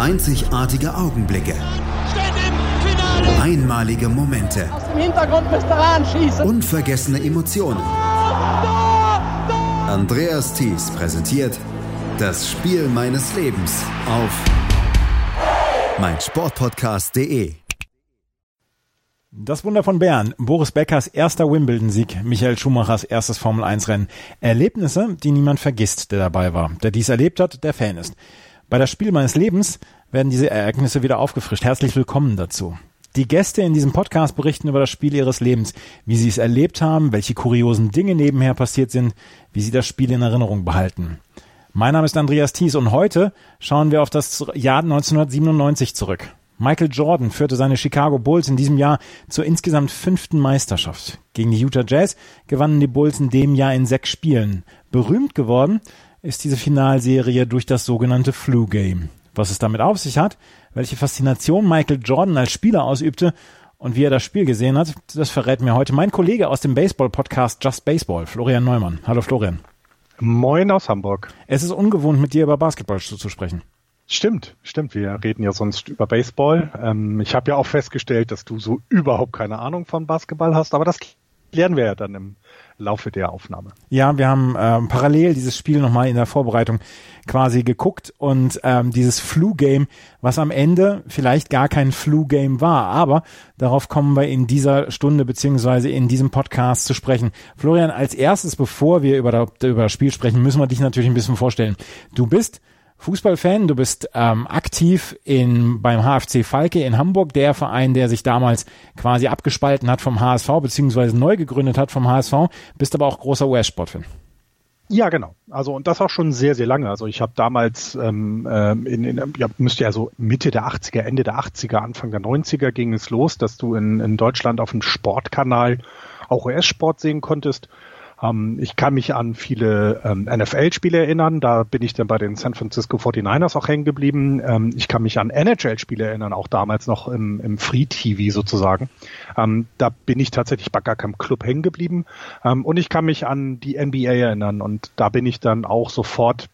Einzigartige Augenblicke. Einmalige Momente. Aus dem Hintergrund müsst ihr anschießen. Unvergessene Emotionen. Andreas Thies präsentiert das Spiel meines Lebens auf meinsportpodcast.de. Das Wunder von Bern, Boris Beckers erster Wimbledon-Sieg, Michael Schumachers erstes Formel-1-Rennen. Erlebnisse, die niemand vergisst, der dabei war, der dies erlebt hat, der Fan ist. Bei das Spiel meines Lebens werden diese Ereignisse wieder aufgefrischt. Herzlich willkommen dazu. Die Gäste in diesem Podcast berichten über das Spiel ihres Lebens, wie sie es erlebt haben, welche kuriosen Dinge nebenher passiert sind, wie sie das Spiel in Erinnerung behalten. Mein Name ist Andreas Thies und heute schauen wir auf das Jahr 1997 zurück. Michael Jordan führte seine Chicago Bulls in diesem Jahr zur insgesamt fünften Meisterschaft. Gegen die Utah Jazz gewannen die Bulls in dem Jahr in sechs Spielen. Berühmt geworden ist diese Finalserie durch das sogenannte Flu Game. Was es damit auf sich hat, welche Faszination Michael Jordan als Spieler ausübte und wie er das Spiel gesehen hat, das verrät mir heute mein Kollege aus dem Baseball-Podcast Just Baseball, Florian Neumann. Hallo Florian. Moin aus Hamburg. Es ist ungewohnt, mit dir über Basketball zu, zu sprechen. Stimmt, stimmt. Wir reden ja sonst über Baseball. Ähm, ich habe ja auch festgestellt, dass du so überhaupt keine Ahnung von Basketball hast, aber das klären wir ja dann im Laufe der Aufnahme. Ja, wir haben ähm, parallel dieses Spiel nochmal in der Vorbereitung quasi geguckt und ähm, dieses Flu-Game, was am Ende vielleicht gar kein Flu-Game war, aber darauf kommen wir in dieser Stunde beziehungsweise in diesem Podcast zu sprechen. Florian, als erstes, bevor wir über, über das Spiel sprechen, müssen wir dich natürlich ein bisschen vorstellen. Du bist Fußballfan, du bist ähm, aktiv in, beim HFC Falke in Hamburg, der Verein, der sich damals quasi abgespalten hat vom HSV, beziehungsweise neu gegründet hat vom HSV, bist aber auch großer US-Sportfan. Ja, genau. Also und das auch schon sehr, sehr lange. Also ich habe damals ähm, ähm in, in ja, müsste ja so Mitte der 80er, Ende der 80er, Anfang der 90er ging es los, dass du in, in Deutschland auf dem Sportkanal auch US-Sport sehen konntest. Ähm, ich kann mich an viele ähm, NFL-Spiele erinnern. Da bin ich dann bei den San Francisco 49ers auch hängen geblieben. Ähm, ich kann mich an NHL-Spiele erinnern, auch damals noch im, im Free-TV sozusagen. Ähm, da bin ich tatsächlich bei gar keinem Club hängen geblieben. Ähm, und ich kann mich an die NBA erinnern. Und da bin ich dann auch sofort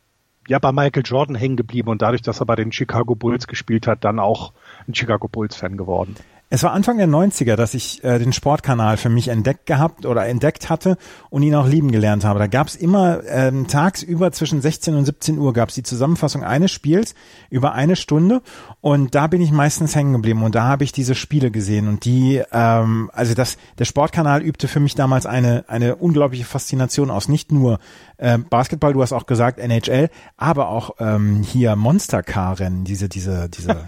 ja bei Michael Jordan hängen geblieben und dadurch, dass er bei den Chicago Bulls gespielt hat, dann auch ein Chicago Bulls Fan geworden. Es war Anfang der 90er, dass ich äh, den Sportkanal für mich entdeckt gehabt oder entdeckt hatte und ihn auch lieben gelernt habe. Da gab es immer ähm, tagsüber zwischen 16 und 17 Uhr gab es die Zusammenfassung eines Spiels über eine Stunde und da bin ich meistens hängen geblieben und da habe ich diese Spiele gesehen und die, ähm, also das, der Sportkanal übte für mich damals eine eine unglaubliche Faszination aus. Nicht nur äh, Basketball, du hast auch gesagt NHL, aber auch ähm, hier Monster-Car-Rennen, diese diese diese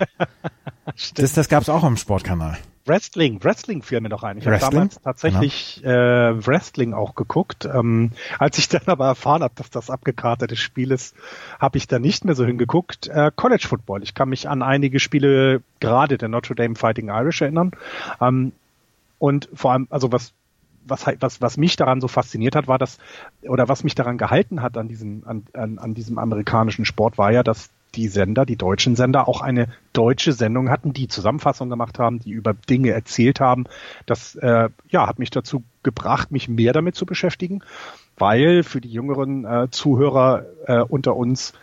das, das gab es auch am Sportkanal. Wrestling, Wrestling fiel mir noch ein. Ich habe damals tatsächlich genau. äh, Wrestling auch geguckt. Ähm, als ich dann aber erfahren habe, dass das abgekartete Spiel ist, habe ich da nicht mehr so hingeguckt. Äh, College Football. Ich kann mich an einige Spiele gerade der Notre Dame Fighting Irish erinnern. Ähm, und vor allem, also was was, was, was mich daran so fasziniert hat, war das, oder was mich daran gehalten hat an diesem, an, an, an diesem amerikanischen Sport, war ja, dass die Sender, die deutschen Sender, auch eine deutsche Sendung hatten, die Zusammenfassung gemacht haben, die über Dinge erzählt haben. Das äh, ja, hat mich dazu gebracht, mich mehr damit zu beschäftigen, weil für die jüngeren äh, Zuhörer äh, unter uns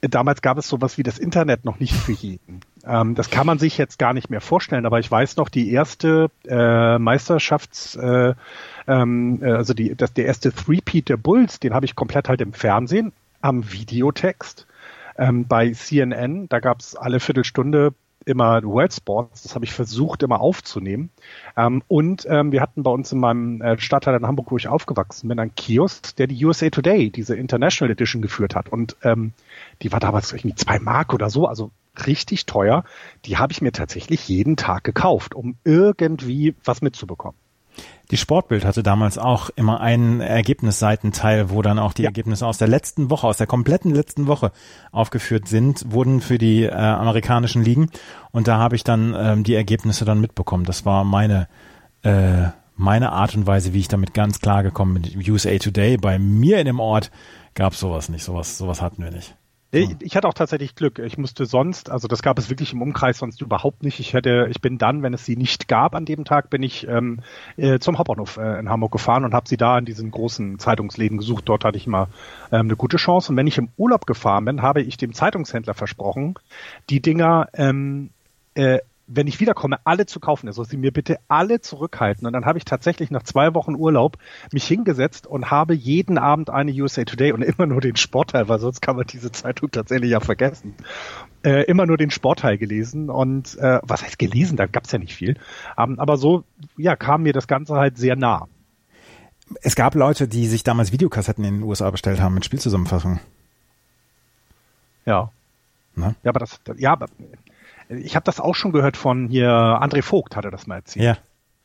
äh, damals gab es sowas wie das Internet noch nicht für jeden. Ähm, das kann man sich jetzt gar nicht mehr vorstellen, aber ich weiß noch, die erste äh, Meisterschafts, äh, ähm, äh, also die, das, der erste Three-Peat der Bulls, den habe ich komplett halt im Fernsehen am Videotext ähm, bei CNN, da gab es alle Viertelstunde immer World Sports, das habe ich versucht immer aufzunehmen. Ähm, und ähm, wir hatten bei uns in meinem äh, Stadtteil in Hamburg, wo ich aufgewachsen bin, einen Kiosk, der die USA Today, diese International Edition geführt hat. Und ähm, die war damals irgendwie zwei Mark oder so, also richtig teuer. Die habe ich mir tatsächlich jeden Tag gekauft, um irgendwie was mitzubekommen. Die Sportbild hatte damals auch immer einen Ergebnisseitenteil, wo dann auch die ja. Ergebnisse aus der letzten Woche, aus der kompletten letzten Woche aufgeführt sind, wurden für die äh, amerikanischen Ligen. Und da habe ich dann ähm, die Ergebnisse dann mitbekommen. Das war meine äh, meine Art und Weise, wie ich damit ganz klar gekommen bin. USA Today, bei mir in dem Ort gab es sowas nicht. Sowas, sowas hatten wir nicht. Ich, hatte auch tatsächlich Glück. Ich musste sonst, also das gab es wirklich im Umkreis sonst überhaupt nicht. Ich hätte, ich bin dann, wenn es sie nicht gab an dem Tag, bin ich ähm, äh, zum Hauptbahnhof äh, in Hamburg gefahren und habe sie da in diesen großen Zeitungsläden gesucht. Dort hatte ich mal ähm, eine gute Chance. Und wenn ich im Urlaub gefahren bin, habe ich dem Zeitungshändler versprochen, die Dinger ähm, äh, wenn ich wiederkomme, alle zu kaufen. Also sie mir bitte alle zurückhalten. Und dann habe ich tatsächlich nach zwei Wochen Urlaub mich hingesetzt und habe jeden Abend eine USA Today und immer nur den Sportteil, weil sonst kann man diese Zeitung tatsächlich ja vergessen. Äh, immer nur den Sportteil gelesen und äh, was heißt gelesen? Da gab's ja nicht viel. Ähm, aber so, ja, kam mir das Ganze halt sehr nah. Es gab Leute, die sich damals Videokassetten in den USA bestellt haben mit Spielzusammenfassungen. Ja. Na? Ja, aber das, ja, aber ich habe das auch schon gehört von hier, André Vogt hatte das mal erzählt. Ja,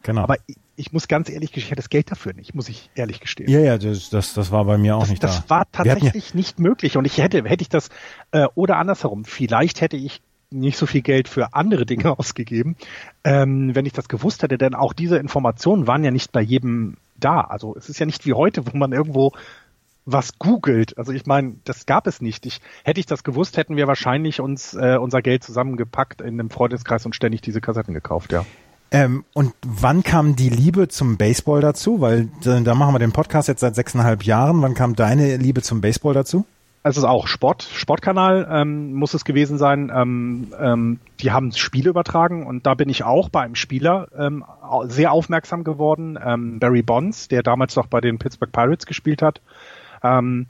genau. Aber ich, ich muss ganz ehrlich gestehen, ich hatte das Geld dafür nicht, muss ich ehrlich gestehen. Ja, ja, das, das, das war bei mir auch das, nicht das da. Das war tatsächlich ja nicht möglich und ich hätte, hätte ich das, äh, oder andersherum, vielleicht hätte ich nicht so viel Geld für andere Dinge ausgegeben, ähm, wenn ich das gewusst hätte, denn auch diese Informationen waren ja nicht bei jedem da. Also es ist ja nicht wie heute, wo man irgendwo was googelt. Also ich meine, das gab es nicht. Ich, hätte ich das gewusst, hätten wir wahrscheinlich uns äh, unser Geld zusammengepackt in einem Freundeskreis und ständig diese Kassetten gekauft, ja. Ähm, und wann kam die Liebe zum Baseball dazu? Weil da, da machen wir den Podcast jetzt seit sechseinhalb Jahren. Wann kam deine Liebe zum Baseball dazu? Es ist auch Sport, Sportkanal ähm, muss es gewesen sein. Ähm, ähm, die haben Spiele übertragen und da bin ich auch bei einem Spieler ähm, sehr aufmerksam geworden, ähm, Barry Bonds, der damals noch bei den Pittsburgh Pirates gespielt hat. Ähm,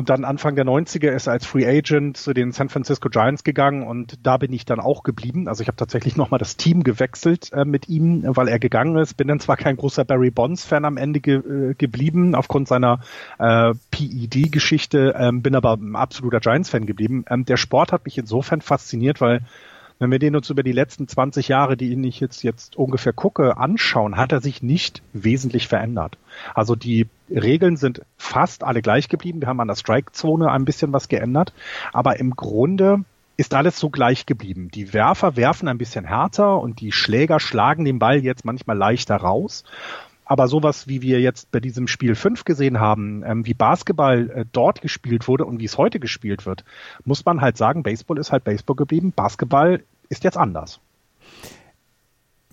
und dann Anfang der 90er ist er als Free Agent zu den San Francisco Giants gegangen und da bin ich dann auch geblieben. Also ich habe tatsächlich nochmal das Team gewechselt äh, mit ihm, weil er gegangen ist. Bin dann zwar kein großer Barry Bonds-Fan am Ende ge äh, geblieben aufgrund seiner äh, PED-Geschichte, ähm, bin aber ein absoluter Giants-Fan geblieben. Ähm, der Sport hat mich insofern fasziniert, weil wenn wir den uns über die letzten 20 Jahre, die ich jetzt, jetzt ungefähr gucke, anschauen, hat er sich nicht wesentlich verändert. Also die Regeln sind fast alle gleich geblieben. Wir haben an der Strike-Zone ein bisschen was geändert. Aber im Grunde ist alles so gleich geblieben. Die Werfer werfen ein bisschen härter und die Schläger schlagen den Ball jetzt manchmal leichter raus. Aber sowas, wie wir jetzt bei diesem Spiel 5 gesehen haben, ähm, wie Basketball äh, dort gespielt wurde und wie es heute gespielt wird, muss man halt sagen, Baseball ist halt Baseball geblieben, Basketball ist jetzt anders.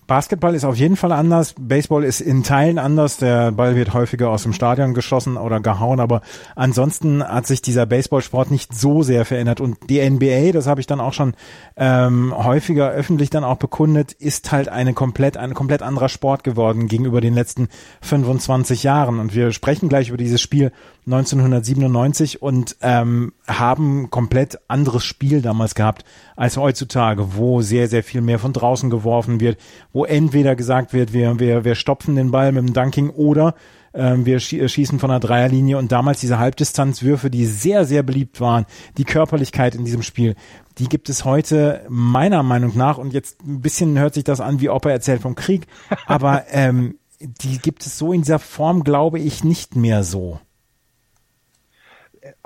Basketball ist auf jeden Fall anders. Baseball ist in Teilen anders. Der Ball wird häufiger aus dem Stadion geschossen oder gehauen, aber ansonsten hat sich dieser Baseballsport nicht so sehr verändert. Und die NBA, das habe ich dann auch schon ähm, häufiger öffentlich dann auch bekundet, ist halt eine komplett, ein komplett anderer Sport geworden gegenüber den letzten 25 Jahren. Und wir sprechen gleich über dieses Spiel 1997 und ähm, haben komplett anderes Spiel damals gehabt als heutzutage, wo sehr, sehr viel mehr von draußen geworfen wird, wo entweder gesagt wird, wir, wir, wir stopfen den Ball mit dem Dunking oder ähm, wir schießen von der Dreierlinie. Und damals diese Halbdistanzwürfe, die sehr, sehr beliebt waren, die Körperlichkeit in diesem Spiel, die gibt es heute meiner Meinung nach. Und jetzt ein bisschen hört sich das an, wie ob er erzählt vom Krieg, aber ähm, die gibt es so in dieser Form, glaube ich, nicht mehr so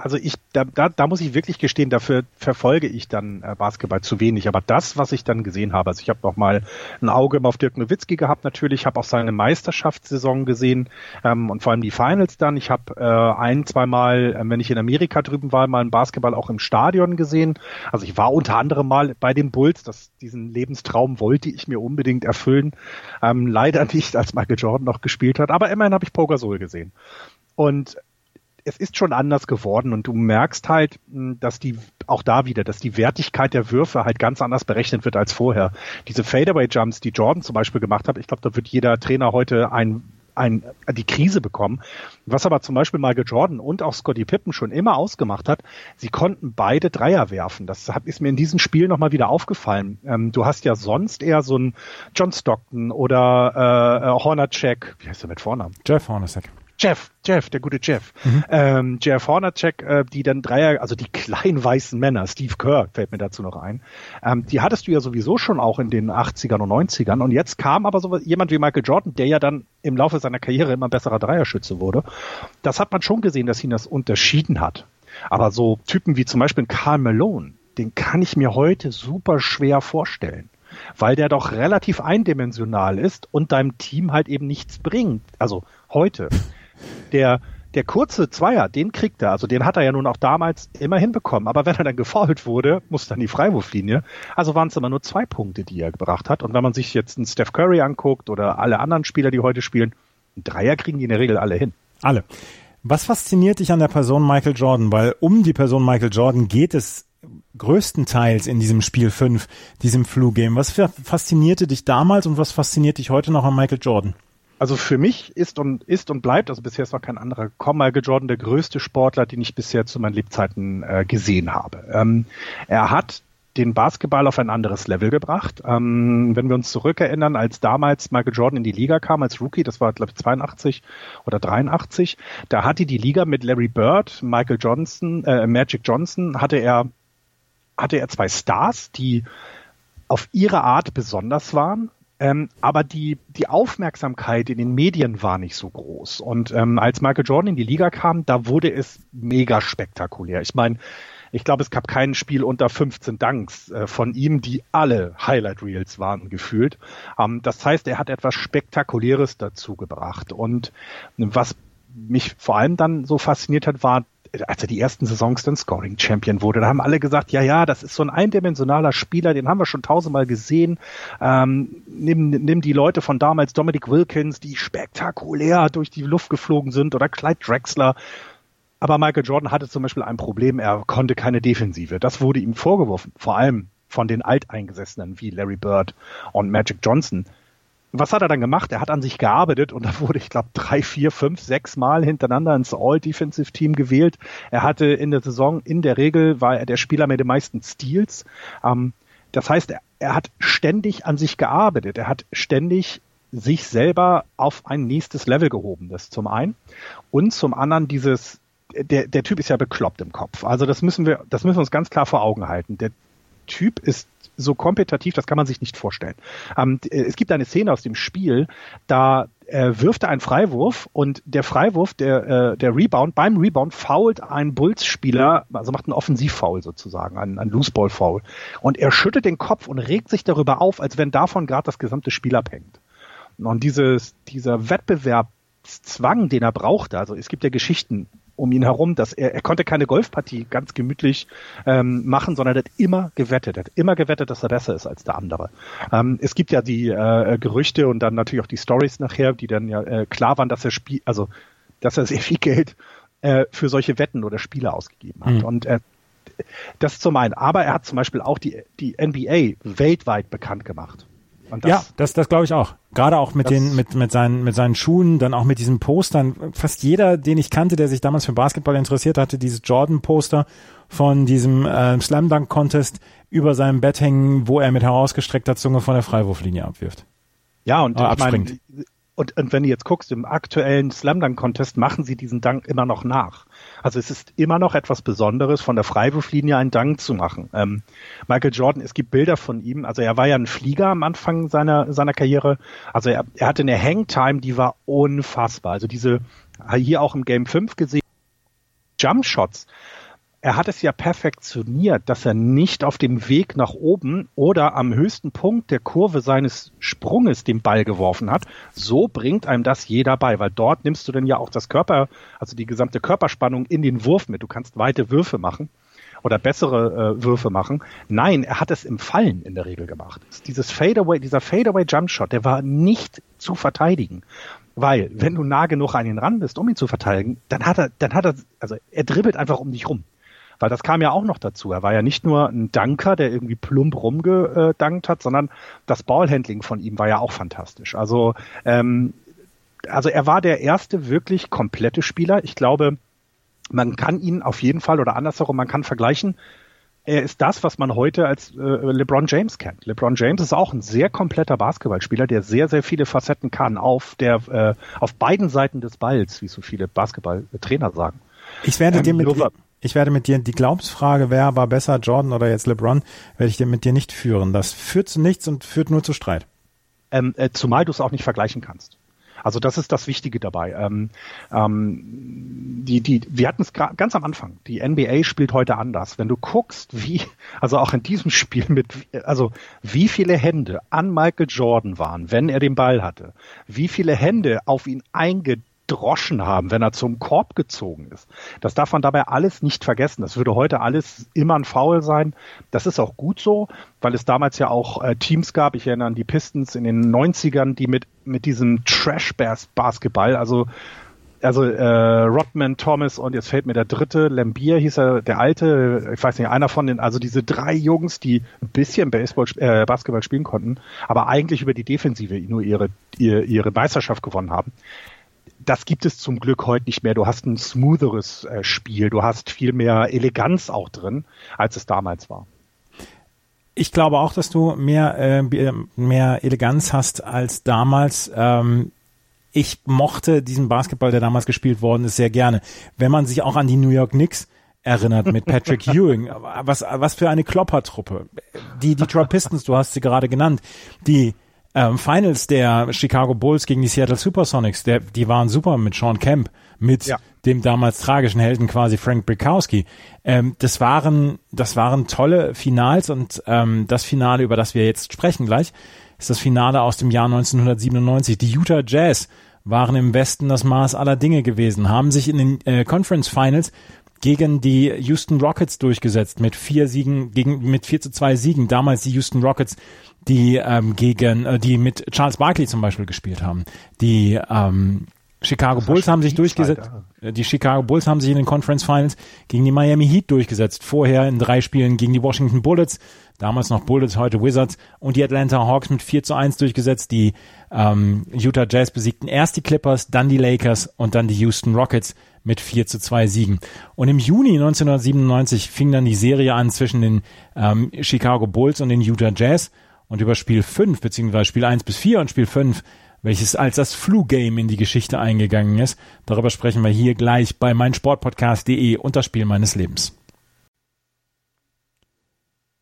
also ich, da, da, da muss ich wirklich gestehen, dafür verfolge ich dann äh, Basketball zu wenig. Aber das, was ich dann gesehen habe, also ich habe noch mal ein Auge auf Dirk Nowitzki gehabt natürlich, habe auch seine Meisterschaftssaison gesehen ähm, und vor allem die Finals dann. Ich habe äh, ein, zwei Mal, äh, wenn ich in Amerika drüben war, mal einen Basketball auch im Stadion gesehen. Also ich war unter anderem mal bei den Bulls. Das, diesen Lebenstraum wollte ich mir unbedingt erfüllen. Ähm, leider nicht, als Michael Jordan noch gespielt hat. Aber immerhin habe ich Poker Soul gesehen. Und es ist schon anders geworden und du merkst halt, hm, dass die auch da wieder, dass die Wertigkeit der Würfe halt ganz anders berechnet wird als vorher. Diese Fadeaway Jumps, die Jordan zum Beispiel gemacht hat, ich glaube, da wird jeder Trainer heute ein ein, die Krise bekommen. Was aber zum Beispiel Michael Jordan und auch Scotty Pippen schon immer ausgemacht hat, sie konnten beide Dreier werfen. Das ist mir in diesem Spiel nochmal wieder aufgefallen. Ähm, du hast ja sonst eher so einen John Stockton oder äh, Hornacek, wie heißt der mit Vornamen? Jeff Hornacek. Jeff, Jeff, der gute Jeff. Mhm. Ähm, Jeff Hornacek, äh, die dann Dreier, also die kleinen weißen Männer, Steve Kerr fällt mir dazu noch ein, ähm, die hattest du ja sowieso schon auch in den 80ern und 90ern und jetzt kam aber so jemand wie Michael Jordan, der ja dann im Laufe seiner Karriere immer besserer Dreierschütze wurde. Das hat man schon gesehen, dass ihn das unterschieden hat. Aber so Typen wie zum Beispiel Karl Malone, den kann ich mir heute super schwer vorstellen weil der doch relativ eindimensional ist und deinem Team halt eben nichts bringt. Also heute der, der kurze Zweier, den kriegt er. Also den hat er ja nun auch damals immer hinbekommen. Aber wenn er dann gefault wurde, muss dann die Freiwurflinie. Also waren es immer nur zwei Punkte, die er gebracht hat. Und wenn man sich jetzt einen Steph Curry anguckt oder alle anderen Spieler, die heute spielen, einen Dreier kriegen die in der Regel alle hin. Alle. Was fasziniert dich an der Person Michael Jordan? Weil um die Person Michael Jordan geht es größtenteils in diesem Spiel 5, diesem Flu-Game. Was faszinierte dich damals und was fasziniert dich heute noch an Michael Jordan? Also für mich ist und ist und bleibt, also bisher ist noch kein anderer gekommen, Michael Jordan der größte Sportler, den ich bisher zu meinen Lebzeiten äh, gesehen habe. Ähm, er hat den Basketball auf ein anderes Level gebracht. Ähm, wenn wir uns zurückerinnern, als damals Michael Jordan in die Liga kam als Rookie, das war glaube ich 82 oder 83, da hatte die Liga mit Larry Bird, Michael Johnson, äh, Magic Johnson, hatte er hatte er zwei Stars, die auf ihre Art besonders waren, ähm, aber die, die Aufmerksamkeit in den Medien war nicht so groß. Und ähm, als Michael Jordan in die Liga kam, da wurde es mega spektakulär. Ich meine, ich glaube, es gab kein Spiel unter 15 Danks äh, von ihm, die alle Highlight Reels waren gefühlt. Ähm, das heißt, er hat etwas Spektakuläres dazu gebracht. Und was mich vor allem dann so fasziniert hat, war als er die ersten Saisons dann Scoring Champion wurde, da haben alle gesagt, ja, ja, das ist so ein eindimensionaler Spieler, den haben wir schon tausendmal gesehen. Ähm, nimm, nimm die Leute von damals, Dominic Wilkins, die spektakulär durch die Luft geflogen sind, oder Clyde Drexler. Aber Michael Jordan hatte zum Beispiel ein Problem, er konnte keine Defensive. Das wurde ihm vorgeworfen, vor allem von den Alteingesessenen wie Larry Bird und Magic Johnson was hat er dann gemacht? Er hat an sich gearbeitet und da wurde, ich glaube, drei, vier, fünf, sechs Mal hintereinander ins All-Defensive-Team gewählt. Er hatte in der Saison in der Regel war er der Spieler mit den meisten Steals. Ähm, das heißt, er, er hat ständig an sich gearbeitet. Er hat ständig sich selber auf ein nächstes Level gehoben. Das zum einen. Und zum anderen dieses, der, der Typ ist ja bekloppt im Kopf. Also das müssen wir, das müssen wir uns ganz klar vor Augen halten. Der Typ ist so kompetitiv, das kann man sich nicht vorstellen. Ähm, es gibt eine Szene aus dem Spiel, da äh, wirft er einen Freiwurf und der Freiwurf, der, äh, der Rebound, beim Rebound fault ein Bulls-Spieler, also macht einen Offensivfoul sozusagen, einen, einen Loose-Ball-Foul. Und er schüttelt den Kopf und regt sich darüber auf, als wenn davon gerade das gesamte Spiel abhängt. Und dieses, dieser Wettbewerbszwang, den er brauchte, also es gibt ja Geschichten um ihn herum, dass er, er konnte keine Golfpartie ganz gemütlich ähm, machen, sondern er hat immer gewettet, er hat immer gewettet, dass er besser ist als der andere. Ähm, es gibt ja die äh, Gerüchte und dann natürlich auch die Stories nachher, die dann ja äh, klar waren, dass er spielt, also dass er sehr viel Geld äh, für solche Wetten oder Spiele ausgegeben hat. Mhm. Und äh, das zum einen. Aber er hat zum Beispiel auch die, die NBA weltweit bekannt gemacht. Das, ja, das, das glaube ich auch. Gerade auch mit den, mit, mit seinen, mit seinen Schuhen, dann auch mit diesen Postern. Fast jeder, den ich kannte, der sich damals für Basketball interessiert hatte, dieses Jordan-Poster von diesem äh, Slam Dunk Contest über seinem Bett hängen, wo er mit herausgestreckter Zunge von der Freiwurflinie abwirft. Ja, und äh, ich meine, und, und wenn du jetzt guckst, im aktuellen Slam Dunk Contest machen sie diesen Dank immer noch nach. Also es ist immer noch etwas Besonderes, von der Freiwurflinie einen Dank zu machen. Ähm, Michael Jordan, es gibt Bilder von ihm. Also er war ja ein Flieger am Anfang seiner, seiner Karriere. Also er, er hatte eine Hangtime, die war unfassbar. Also diese, hier auch im Game 5 gesehen, Jump Shots er hat es ja perfektioniert, dass er nicht auf dem Weg nach oben oder am höchsten Punkt der Kurve seines Sprunges den Ball geworfen hat. So bringt einem das jeder bei, weil dort nimmst du dann ja auch das Körper, also die gesamte Körperspannung in den Wurf mit. Du kannst weite Würfe machen oder bessere äh, Würfe machen. Nein, er hat es im Fallen in der Regel gemacht. Dieses Fadeaway, dieser Fadeaway Jumpshot, der war nicht zu verteidigen. Weil, wenn du nah genug an ihn ran bist, um ihn zu verteidigen, dann hat er, dann hat er, also er dribbelt einfach um dich rum. Weil das kam ja auch noch dazu. Er war ja nicht nur ein Danker, der irgendwie plump rumgedankt hat, sondern das Ballhandling von ihm war ja auch fantastisch. Also, ähm, also er war der erste wirklich komplette Spieler. Ich glaube, man kann ihn auf jeden Fall oder andersherum, man kann vergleichen. Er ist das, was man heute als äh, LeBron James kennt. LeBron James ist auch ein sehr kompletter Basketballspieler, der sehr, sehr viele Facetten kann auf der äh, auf beiden Seiten des Balls, wie so viele Basketballtrainer sagen. Ich werde ähm, dir mit, ich werde mit dir die Glaubensfrage, wer war besser, Jordan oder jetzt LeBron, werde ich dir mit dir nicht führen. Das führt zu nichts und führt nur zu Streit. Ähm, äh, zumal du es auch nicht vergleichen kannst. Also das ist das Wichtige dabei. Ähm, ähm, die, die, wir hatten es ganz am Anfang. Die NBA spielt heute anders. Wenn du guckst, wie, also auch in diesem Spiel mit, also wie viele Hände an Michael Jordan waren, wenn er den Ball hatte, wie viele Hände auf ihn einge gedroschen haben, wenn er zum Korb gezogen ist. Das darf man dabei alles nicht vergessen. Das würde heute alles immer ein Foul sein. Das ist auch gut so, weil es damals ja auch äh, Teams gab. Ich erinnere an die Pistons in den 90ern, die mit, mit diesem Trash-Basketball, also also äh, Rodman, Thomas und jetzt fällt mir der dritte, Lambier hieß er, der alte, ich weiß nicht, einer von den, also diese drei Jungs, die ein bisschen Baseball, äh, Basketball spielen konnten, aber eigentlich über die Defensive nur ihre, ihre, ihre Meisterschaft gewonnen haben das gibt es zum Glück heute nicht mehr. Du hast ein smootheres äh, Spiel, du hast viel mehr Eleganz auch drin, als es damals war. Ich glaube auch, dass du mehr, äh, mehr Eleganz hast als damals. Ähm, ich mochte diesen Basketball, der damals gespielt worden ist, sehr gerne. Wenn man sich auch an die New York Knicks erinnert mit Patrick Ewing. Was, was für eine Kloppertruppe. Die Detroit Pistons, du hast sie gerade genannt, die ähm, Finals der Chicago Bulls gegen die Seattle Supersonics, der, die waren super mit Sean Kemp, mit ja. dem damals tragischen Helden quasi Frank Brikowski. Ähm, das waren, das waren tolle Finals und ähm, das Finale, über das wir jetzt sprechen gleich, ist das Finale aus dem Jahr 1997. Die Utah Jazz waren im Westen das Maß aller Dinge gewesen, haben sich in den äh, Conference Finals gegen die Houston Rockets durchgesetzt mit vier Siegen, gegen, mit vier zu zwei Siegen. Damals die Houston Rockets, die ähm, gegen, äh, die mit Charles Barkley zum Beispiel gespielt haben. Die ähm, Chicago Bulls haben sich durchgesetzt. Äh, die Chicago Bulls haben sich in den Conference Finals gegen die Miami Heat durchgesetzt. Vorher in drei Spielen gegen die Washington Bullets, damals noch Bullets, heute Wizards und die Atlanta Hawks mit 4 zu 1 durchgesetzt. Die ähm, Utah Jazz besiegten erst die Clippers, dann die Lakers und dann die Houston Rockets mit 4 zu 2 Siegen. Und im Juni 1997 fing dann die Serie an zwischen den ähm, Chicago Bulls und den Utah Jazz. Und über Spiel 5, beziehungsweise Spiel 1 bis 4 und Spiel 5, welches als das Flu-Game in die Geschichte eingegangen ist, darüber sprechen wir hier gleich bei meinsportpodcast.de und das Spiel meines Lebens.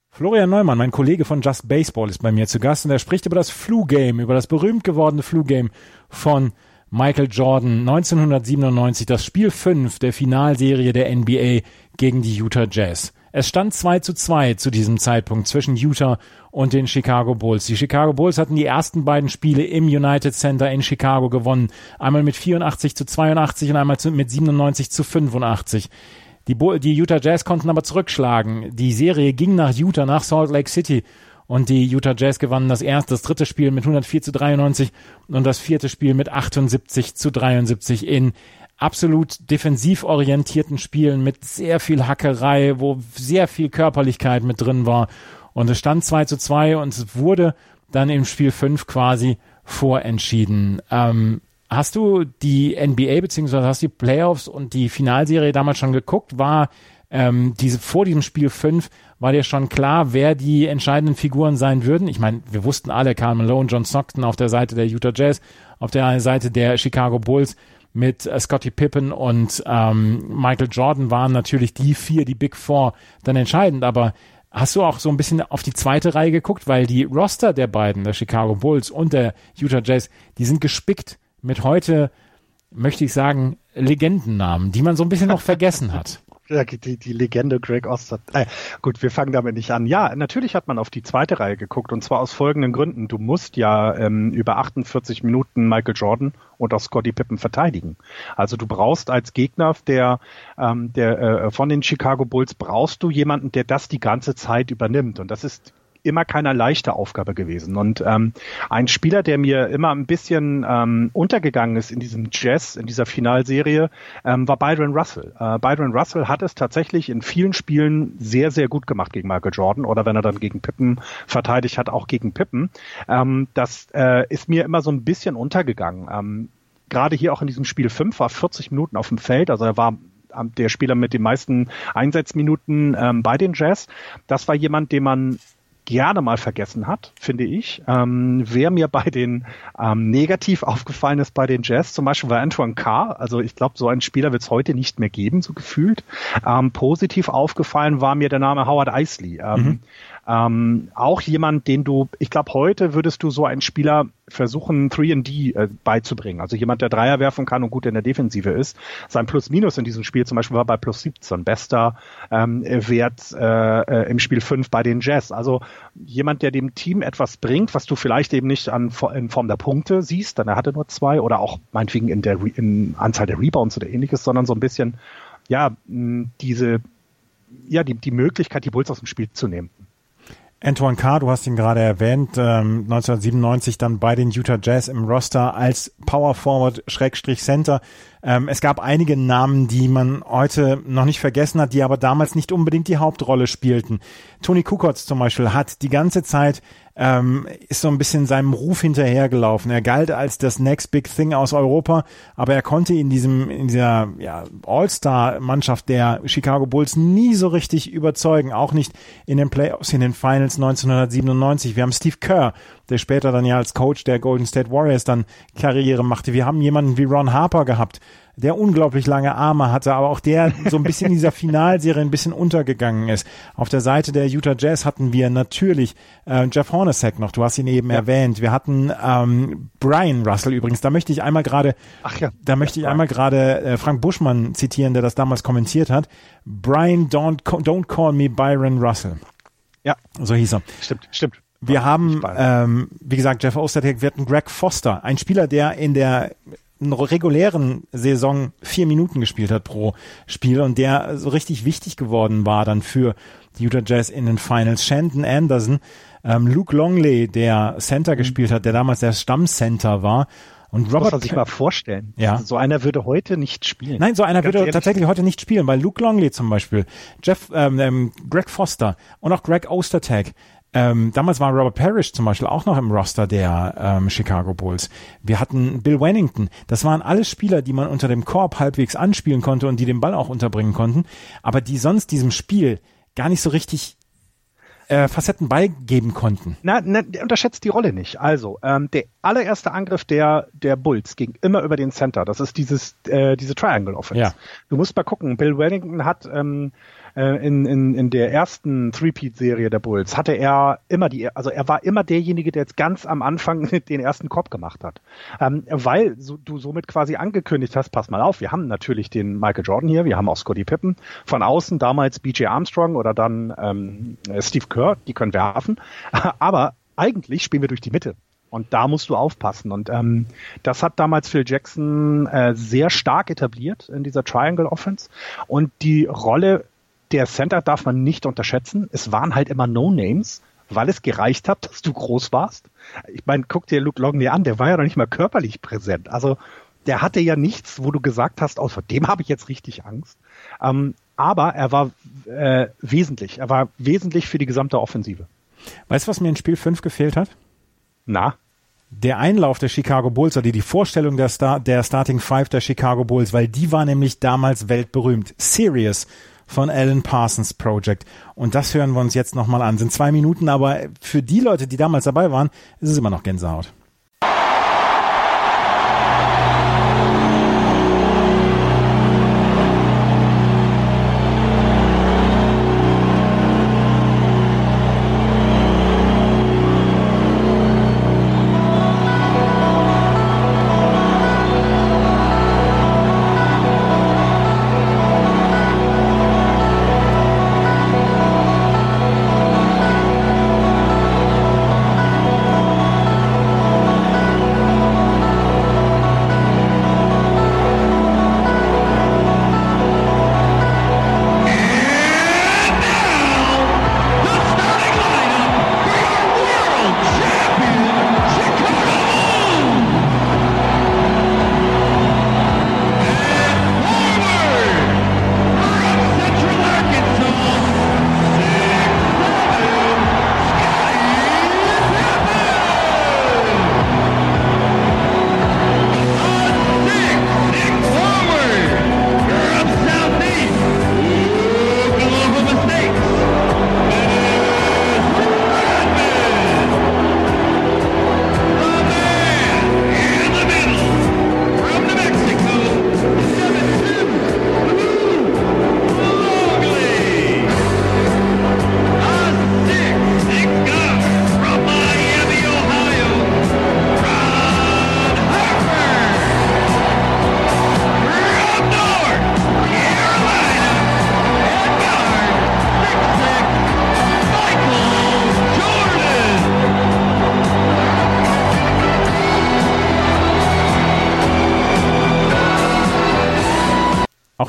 Florian Neumann, mein Kollege von Just Baseball, ist bei mir zu Gast und er spricht über das Flu-Game, über das berühmt gewordene Flu-Game von Michael Jordan 1997, das Spiel 5 der Finalserie der NBA gegen die Utah Jazz. Es stand 2 zu 2 zu diesem Zeitpunkt zwischen Utah und den Chicago Bulls. Die Chicago Bulls hatten die ersten beiden Spiele im United Center in Chicago gewonnen. Einmal mit 84 zu 82 und einmal mit 97 zu 85. Die, die Utah Jazz konnten aber zurückschlagen. Die Serie ging nach Utah, nach Salt Lake City und die Utah Jazz gewannen das erste, das dritte Spiel mit 104 zu 93 und das vierte Spiel mit 78 zu 73 in absolut defensiv orientierten Spielen mit sehr viel Hackerei, wo sehr viel Körperlichkeit mit drin war. Und es stand 2 zu 2 und es wurde dann im Spiel 5 quasi vorentschieden. Ähm, hast du die NBA beziehungsweise hast du die Playoffs und die Finalserie damals schon geguckt? War ähm, diese vor diesem Spiel 5 war dir schon klar, wer die entscheidenden Figuren sein würden? Ich meine, wir wussten alle, Karl Malone, John Stockton auf der Seite der Utah Jazz, auf der Seite der Chicago Bulls mit äh, Scottie Pippen und ähm, Michael Jordan waren natürlich die vier, die Big Four, dann entscheidend. Aber hast du auch so ein bisschen auf die zweite Reihe geguckt? Weil die Roster der beiden, der Chicago Bulls und der Utah Jazz, die sind gespickt mit heute, möchte ich sagen, Legendennamen, die man so ein bisschen noch vergessen hat. Die, die Legende Greg Oster. Äh, gut, wir fangen damit nicht an. Ja, natürlich hat man auf die zweite Reihe geguckt und zwar aus folgenden Gründen. Du musst ja ähm, über 48 Minuten Michael Jordan und auch Scottie Pippen verteidigen. Also du brauchst als Gegner der, ähm, der äh, von den Chicago Bulls brauchst du jemanden, der das die ganze Zeit übernimmt. Und das ist immer keine leichte Aufgabe gewesen. Und ähm, ein Spieler, der mir immer ein bisschen ähm, untergegangen ist in diesem Jazz, in dieser Finalserie, ähm, war Byron Russell. Äh, Byron Russell hat es tatsächlich in vielen Spielen sehr, sehr gut gemacht gegen Michael Jordan oder wenn er dann gegen Pippen verteidigt hat, auch gegen Pippen. Ähm, das äh, ist mir immer so ein bisschen untergegangen. Ähm, Gerade hier auch in diesem Spiel 5 war 40 Minuten auf dem Feld, also er war der Spieler mit den meisten Einsatzminuten ähm, bei den Jazz. Das war jemand, den man gerne mal vergessen hat, finde ich. Ähm, wer mir bei den ähm, negativ aufgefallen ist bei den Jazz, zum Beispiel war Antoine Carr. Also ich glaube, so einen Spieler wird es heute nicht mehr geben, so gefühlt. Ähm, positiv aufgefallen war mir der Name Howard Eisley. Ähm, mhm. Ähm, auch jemand, den du, ich glaube, heute würdest du so einen Spieler versuchen, 3D äh, beizubringen. Also jemand, der Dreier werfen kann und gut in der Defensive ist. Sein Plus-Minus in diesem Spiel zum Beispiel war bei plus 17, bester ähm, Wert äh, äh, im Spiel 5 bei den Jazz. Also jemand, der dem Team etwas bringt, was du vielleicht eben nicht an, in Form der Punkte siehst, denn er hatte nur zwei oder auch meinetwegen in der in Anzahl der Rebounds oder ähnliches, sondern so ein bisschen, ja, diese, ja, die, die Möglichkeit, die Bulls aus dem Spiel zu nehmen. Antoine Carr, du hast ihn gerade erwähnt, ähm, 1997 dann bei den Utah Jazz im Roster als Power Forward Schrägstrich Center. Ähm, es gab einige Namen, die man heute noch nicht vergessen hat, die aber damals nicht unbedingt die Hauptrolle spielten. Tony Kukoc zum Beispiel hat die ganze Zeit ähm, ist so ein bisschen seinem Ruf hinterhergelaufen. Er galt als das Next Big Thing aus Europa, aber er konnte in diesem in dieser ja, All-Star-Mannschaft der Chicago Bulls nie so richtig überzeugen, auch nicht in den Playoffs, in den Finals 1997. Wir haben Steve Kerr, der später dann ja als Coach der Golden State Warriors dann Karriere machte. Wir haben jemanden wie Ron Harper gehabt, der unglaublich lange Arme hatte, aber auch der so ein bisschen in dieser Finalserie ein bisschen untergegangen ist. Auf der Seite der Utah Jazz hatten wir natürlich äh, Jeff Hornacek noch, du hast ihn eben ja. erwähnt. Wir hatten ähm, Brian Russell übrigens, da möchte ich einmal gerade, ja. da möchte ich einmal gerade äh, Frank Buschmann zitieren, der das damals kommentiert hat. Brian, don't, don't call me Byron Russell. Ja. So hieß er. Stimmt, stimmt. Wir haben, ähm, wie gesagt, Jeff Ostertag, wir hatten Greg Foster, ein Spieler, der in der regulären Saison vier Minuten gespielt hat pro Spiel und der so richtig wichtig geworden war dann für die Utah Jazz in den Finals. Shandon Anderson, ähm, Luke Longley, der Center mhm. gespielt hat, der damals der Stammcenter war. Und Robert, muss man sich mal vorstellen. Ja. So einer würde heute nicht spielen. Nein, so einer Ganz würde ehrlich. tatsächlich heute nicht spielen, weil Luke Longley zum Beispiel, Jeff, ähm, ähm Greg Foster und auch Greg Ostertag, ähm, damals war Robert Parrish zum Beispiel auch noch im Roster der ähm, Chicago Bulls. Wir hatten Bill Wennington. Das waren alles Spieler, die man unter dem Korb halbwegs anspielen konnte und die den Ball auch unterbringen konnten, aber die sonst diesem Spiel gar nicht so richtig äh, Facetten beigeben konnten. Na, na, unterschätzt die Rolle nicht. Also, ähm, der allererste Angriff der, der Bulls ging immer über den Center. Das ist dieses, äh, diese Triangle Offense. Ja. Du musst mal gucken. Bill Wellington hat ähm, äh, in, in, in der ersten Three-Peat-Serie der Bulls hatte er immer die, also er war immer derjenige, der jetzt ganz am Anfang den ersten Korb gemacht hat. Ähm, weil so, du somit quasi angekündigt hast, pass mal auf, wir haben natürlich den Michael Jordan hier, wir haben auch Scotty Pippen, von außen damals BJ Armstrong oder dann ähm, Steve Kerr, die können werfen, aber eigentlich spielen wir durch die Mitte. Und da musst du aufpassen. Und ähm, das hat damals Phil Jackson äh, sehr stark etabliert in dieser Triangle Offense. Und die Rolle der Center darf man nicht unterschätzen. Es waren halt immer No-Names, weil es gereicht hat, dass du groß warst. Ich meine, guck dir Luke Longley an, der war ja noch nicht mal körperlich präsent. Also der hatte ja nichts, wo du gesagt hast, oh, vor dem habe ich jetzt richtig Angst. Ähm, aber er war äh, wesentlich. Er war wesentlich für die gesamte Offensive. Weißt du, was mir in Spiel 5 gefehlt hat? Na? Der Einlauf der Chicago Bulls oder die Vorstellung der, Star der Starting Five der Chicago Bulls, weil die war nämlich damals weltberühmt. Serious von Alan Parsons Project. Und das hören wir uns jetzt nochmal an. Sind zwei Minuten, aber für die Leute, die damals dabei waren, ist es immer noch Gänsehaut.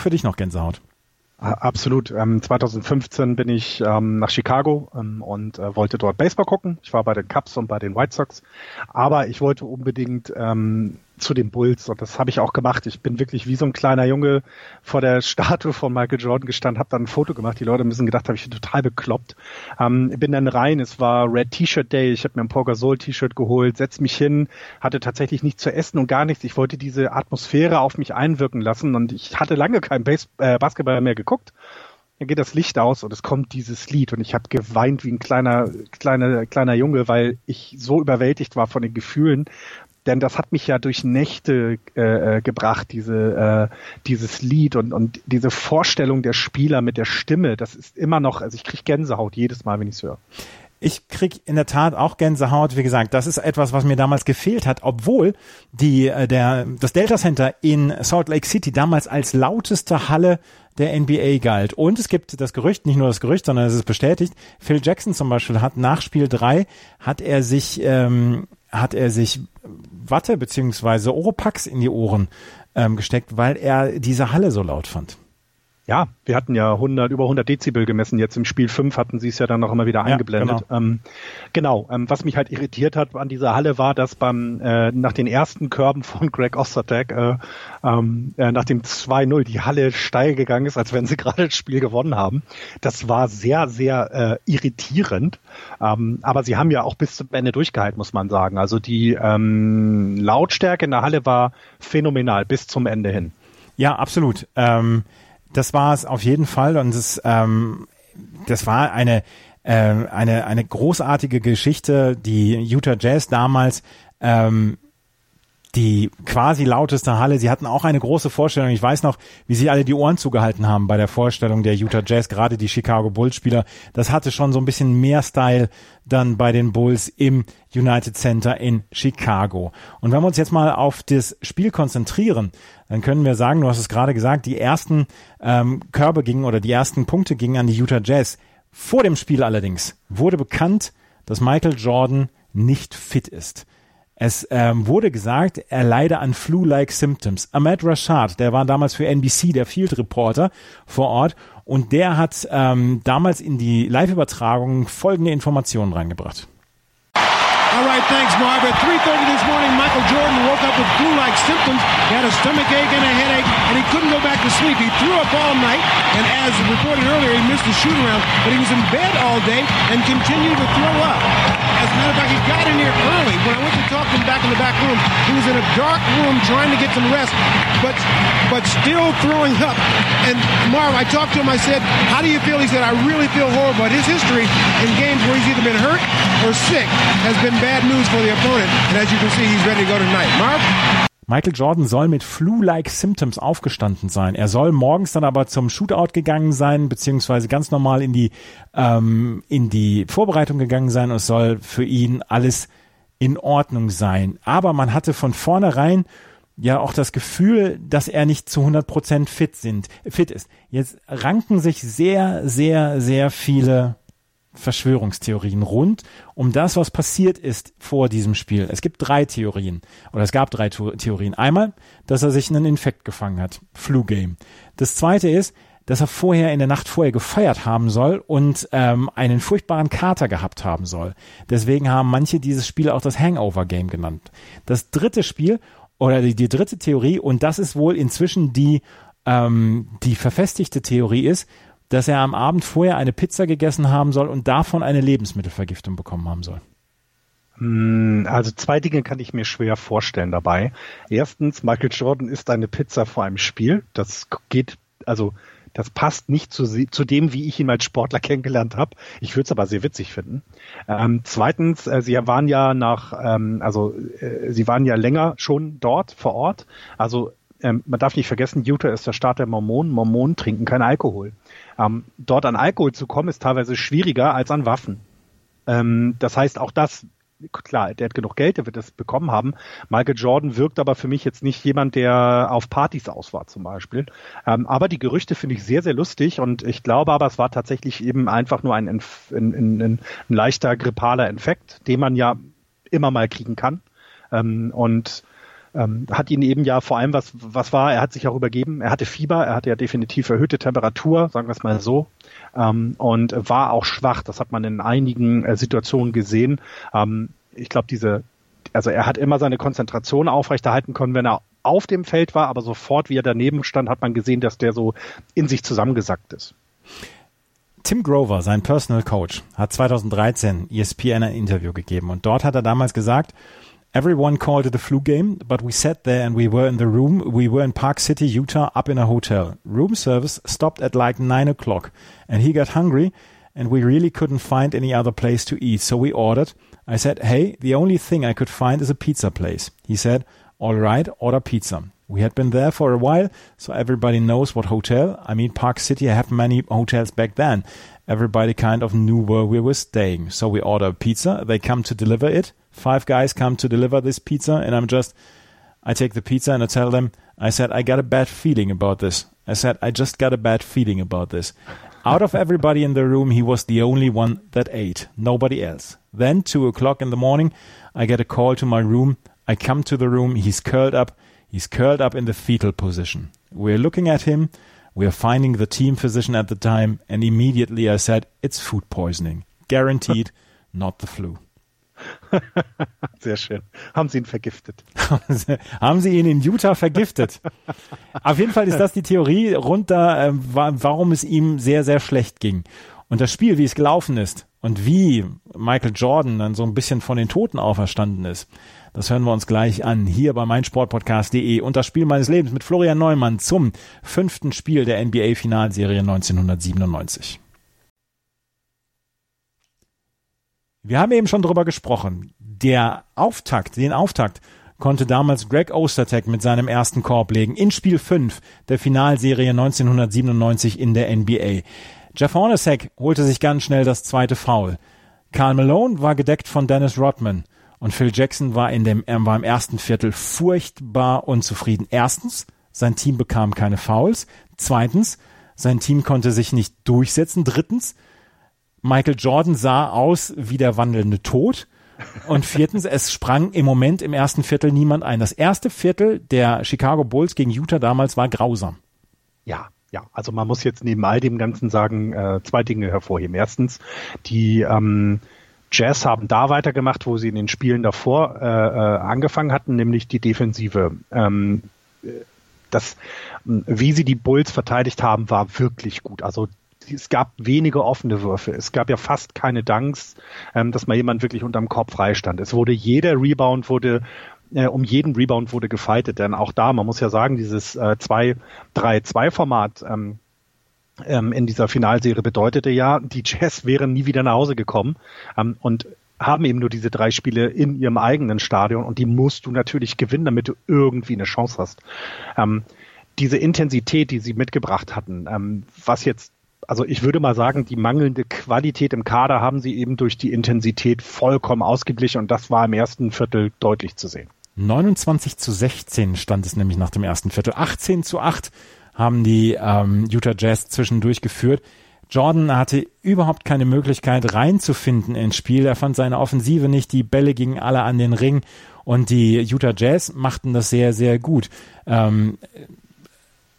Auch für dich noch Gänsehaut. Absolut. Ähm, 2015 bin ich ähm, nach Chicago ähm, und äh, wollte dort Baseball gucken. Ich war bei den Cubs und bei den White Sox, aber ich wollte unbedingt ähm, zu den Bulls und das habe ich auch gemacht. Ich bin wirklich wie so ein kleiner Junge vor der Statue von Michael Jordan gestanden, habe dann ein Foto gemacht. Die Leute müssen gedacht haben, ich bin total bekloppt. Ähm, bin dann rein, es war Red T-Shirt Day, ich habe mir ein Paul Gasol T-Shirt geholt, setz mich hin, hatte tatsächlich nichts zu essen und gar nichts. Ich wollte diese Atmosphäre auf mich einwirken lassen und ich hatte lange kein Base äh, Basketball mehr geguckt dann geht das Licht aus und es kommt dieses Lied und ich habe geweint wie ein kleiner kleiner kleiner Junge, weil ich so überwältigt war von den Gefühlen denn das hat mich ja durch Nächte äh, äh, gebracht, diese, äh, dieses Lied und, und diese Vorstellung der Spieler mit der Stimme, das ist immer noch, also ich kriege Gänsehaut jedes Mal, wenn ich es höre. Ich krieg in der Tat auch Gänsehaut. Wie gesagt, das ist etwas, was mir damals gefehlt hat, obwohl die äh, der das Delta Center in Salt Lake City damals als lauteste Halle der NBA galt. Und es gibt das Gerücht, nicht nur das Gerücht, sondern es ist bestätigt. Phil Jackson zum Beispiel hat nach Spiel drei hat er sich ähm, hat er sich Watte beziehungsweise Oropax in die Ohren ähm, gesteckt, weil er diese Halle so laut fand. Ja, wir hatten ja 100, über 100 Dezibel gemessen. Jetzt im Spiel 5 hatten sie es ja dann noch immer wieder eingeblendet. Ja, genau, ähm, genau ähm, was mich halt irritiert hat an dieser Halle war, dass beim äh, nach den ersten Körben von Greg Ostertag äh, ähm, äh, nach dem 2-0 die Halle steil gegangen ist, als wenn sie gerade das Spiel gewonnen haben. Das war sehr, sehr äh, irritierend. Ähm, aber sie haben ja auch bis zum Ende durchgehalten, muss man sagen. Also die ähm, Lautstärke in der Halle war phänomenal bis zum Ende hin. Ja, absolut. Ähm, das war es auf jeden Fall und es, ähm, das war eine, äh, eine, eine großartige Geschichte, die Utah Jazz damals ähm, die quasi lauteste Halle. Sie hatten auch eine große Vorstellung. Ich weiß noch, wie sie alle die Ohren zugehalten haben bei der Vorstellung der Utah Jazz, gerade die Chicago Bulls Spieler. Das hatte schon so ein bisschen mehr Style dann bei den Bulls im United Center in Chicago. Und wenn wir uns jetzt mal auf das Spiel konzentrieren, dann können wir sagen, du hast es gerade gesagt, die ersten ähm, Körbe gingen oder die ersten Punkte gingen an die Utah Jazz. Vor dem Spiel allerdings wurde bekannt, dass Michael Jordan nicht fit ist. Es ähm, wurde gesagt, er leide an Flu-like Symptoms. Ahmed Rashad, der war damals für NBC der Field Reporter vor Ort und der hat ähm, damals in die Live-Übertragung folgende Informationen reingebracht. All right, thanks, Marv. At 3.30 this morning, Michael Jordan woke up with flu-like symptoms. He had a stomach ache and a headache, and he couldn't go back to sleep. He threw up all night, and as reported earlier, he missed the shoot-around, but he was in bed all day and continued to throw up. As a matter of fact, he got in here early. When I went to talk to him back in the back room, he was in a dark room trying to get some rest, but but still throwing up. And Marv, I talked to him. I said, "How do you feel?" He said, "I really feel horrible." But his history in games where he's either been hurt or sick has been bad news for the opponent. And as you can see, he's ready to go tonight. Marv? Michael Jordan soll mit Flu-like Symptoms aufgestanden sein. Er soll morgens dann aber zum Shootout gegangen sein, beziehungsweise ganz normal in die, ähm, in die Vorbereitung gegangen sein und es soll für ihn alles in Ordnung sein. Aber man hatte von vornherein ja auch das Gefühl, dass er nicht zu 100 Prozent fit sind, fit ist. Jetzt ranken sich sehr, sehr, sehr viele Verschwörungstheorien rund um das, was passiert ist vor diesem Spiel. Es gibt drei Theorien oder es gab drei Theorien. Einmal, dass er sich einen Infekt gefangen hat, Flu Game. Das zweite ist, dass er vorher in der Nacht vorher gefeiert haben soll und ähm, einen furchtbaren Kater gehabt haben soll. Deswegen haben manche dieses Spiel auch das Hangover Game genannt. Das dritte Spiel oder die, die dritte Theorie und das ist wohl inzwischen die ähm, die verfestigte Theorie ist, dass er am Abend vorher eine Pizza gegessen haben soll und davon eine Lebensmittelvergiftung bekommen haben soll? Hm, also zwei Dinge kann ich mir schwer vorstellen dabei. Erstens, Michael Jordan isst eine Pizza vor einem Spiel. Das geht, also das passt nicht zu, zu dem, wie ich ihn als Sportler kennengelernt habe. Ich würde es aber sehr witzig finden. Ähm, zweitens, äh, sie waren ja nach, ähm, also äh, sie waren ja länger schon dort vor Ort. Also ähm, man darf nicht vergessen, Utah ist der Staat der Mormonen. Mormonen trinken keinen Alkohol. Ähm, dort an Alkohol zu kommen, ist teilweise schwieriger als an Waffen. Ähm, das heißt, auch das, klar, der hat genug Geld, der wird das bekommen haben. Michael Jordan wirkt aber für mich jetzt nicht jemand, der auf Partys aus war zum Beispiel. Ähm, aber die Gerüchte finde ich sehr, sehr lustig und ich glaube aber, es war tatsächlich eben einfach nur ein, ein, ein, ein leichter grippaler Infekt, den man ja immer mal kriegen kann. Ähm, und ähm, hat ihn eben ja vor allem was, was war, er hat sich auch übergeben, er hatte Fieber, er hatte ja definitiv erhöhte Temperatur, sagen wir es mal so, ähm, und war auch schwach. Das hat man in einigen äh, Situationen gesehen. Ähm, ich glaube, diese, also er hat immer seine Konzentration aufrechterhalten können, wenn er auf dem Feld war, aber sofort, wie er daneben stand, hat man gesehen, dass der so in sich zusammengesackt ist. Tim Grover, sein Personal Coach, hat 2013 ESPN ein Interview gegeben und dort hat er damals gesagt, Everyone called it a flu game, but we sat there and we were in the room. We were in Park City, Utah, up in a hotel. Room service stopped at like nine o'clock, and he got hungry, and we really couldn't find any other place to eat, so we ordered. I said, Hey, the only thing I could find is a pizza place. He said, All right, order pizza. We had been there for a while, so everybody knows what hotel. I mean, Park City had many hotels back then. Everybody kind of knew where we were staying. So we order a pizza. They come to deliver it. Five guys come to deliver this pizza, and I'm just, I take the pizza and I tell them, I said, I got a bad feeling about this. I said, I just got a bad feeling about this. Out of everybody in the room, he was the only one that ate, nobody else. Then, two o'clock in the morning, I get a call to my room. I come to the room, he's curled up, he's curled up in the fetal position. We're looking at him, we're finding the team physician at the time, and immediately I said, It's food poisoning. Guaranteed, not the flu. Sehr schön. Haben Sie ihn vergiftet? Haben Sie ihn in Utah vergiftet? Auf jeden Fall ist das die Theorie runter, äh, warum es ihm sehr, sehr schlecht ging. Und das Spiel, wie es gelaufen ist und wie Michael Jordan dann so ein bisschen von den Toten auferstanden ist, das hören wir uns gleich an, hier bei meinsportpodcast.de und das Spiel meines Lebens mit Florian Neumann zum fünften Spiel der NBA-Finalserie 1997. Wir haben eben schon drüber gesprochen. Der Auftakt, den Auftakt konnte damals Greg Ostertag mit seinem ersten Korb legen in Spiel 5 der Finalserie 1997 in der NBA. Jeff Hornacek holte sich ganz schnell das zweite Foul. Karl Malone war gedeckt von Dennis Rodman und Phil Jackson war in dem war im ersten Viertel furchtbar unzufrieden. Erstens, sein Team bekam keine Fouls. Zweitens, sein Team konnte sich nicht durchsetzen. Drittens, Michael Jordan sah aus wie der wandelnde Tod. Und viertens, es sprang im Moment im ersten Viertel niemand ein. Das erste Viertel der Chicago Bulls gegen Utah damals war grausam. Ja, ja, also man muss jetzt neben all dem Ganzen sagen, äh, zwei Dinge hervorheben. Erstens, die ähm, Jazz haben da weitergemacht, wo sie in den Spielen davor äh, äh, angefangen hatten, nämlich die Defensive. Ähm, das, wie sie die Bulls verteidigt haben, war wirklich gut. Also es gab wenige offene Würfe. Es gab ja fast keine Dunks, ähm, dass mal jemand wirklich unterm Kopf freistand. Es wurde jeder Rebound wurde äh, um jeden Rebound wurde gefightet, denn auch da, man muss ja sagen, dieses äh, 2-3-2-Format ähm, ähm, in dieser Finalserie bedeutete ja, die Jazz wären nie wieder nach Hause gekommen ähm, und haben eben nur diese drei Spiele in ihrem eigenen Stadion und die musst du natürlich gewinnen, damit du irgendwie eine Chance hast. Ähm, diese Intensität, die sie mitgebracht hatten, ähm, was jetzt also ich würde mal sagen, die mangelnde Qualität im Kader haben sie eben durch die Intensität vollkommen ausgeglichen und das war im ersten Viertel deutlich zu sehen. 29 zu 16 stand es nämlich nach dem ersten Viertel. 18 zu 8 haben die ähm, Utah Jazz zwischendurch geführt. Jordan hatte überhaupt keine Möglichkeit reinzufinden ins Spiel. Er fand seine Offensive nicht. Die Bälle gingen alle an den Ring und die Utah Jazz machten das sehr, sehr gut. Ähm,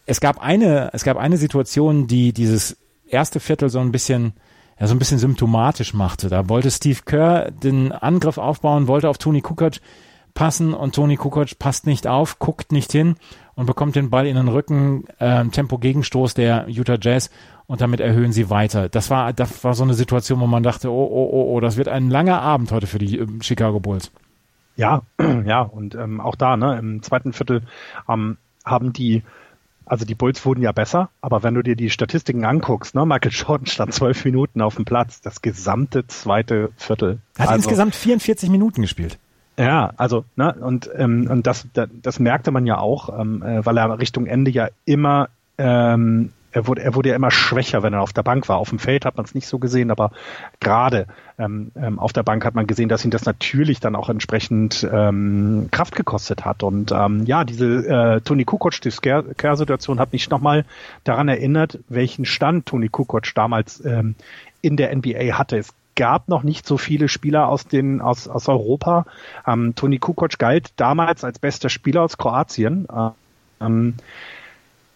es gab eine, es gab eine Situation, die dieses erste Viertel so ein bisschen ja, so ein bisschen symptomatisch machte. Da wollte Steve Kerr den Angriff aufbauen, wollte auf Tony Kukoc passen und Tony Kukoc passt nicht auf, guckt nicht hin und bekommt den Ball in den Rücken, äh, Tempo-Gegenstoß der Utah Jazz und damit erhöhen sie weiter. Das war, das war so eine Situation, wo man dachte, oh, oh, oh, oh, das wird ein langer Abend heute für die äh, Chicago Bulls. Ja, ja, und ähm, auch da, ne, im zweiten Viertel ähm, haben die also die Bulls wurden ja besser, aber wenn du dir die Statistiken anguckst, ne, Michael Jordan stand zwölf Minuten auf dem Platz, das gesamte zweite Viertel. Hat also, insgesamt 44 Minuten gespielt. Ja, also, ne, und, ähm, und das, das, das merkte man ja auch, ähm, äh, weil er Richtung Ende ja immer ähm, er wurde, er wurde ja immer schwächer, wenn er auf der Bank war. Auf dem Feld hat man es nicht so gesehen, aber gerade ähm, ähm, auf der Bank hat man gesehen, dass ihn das natürlich dann auch entsprechend ähm, Kraft gekostet hat. Und ähm, ja, diese äh, Toni Kukoc, die Scare-Situation hat mich nochmal daran erinnert, welchen Stand Toni Kukoc damals ähm, in der NBA hatte. Es gab noch nicht so viele Spieler aus den aus, aus Europa. Ähm, Toni Kukoc galt damals als bester Spieler aus Kroatien. Ähm,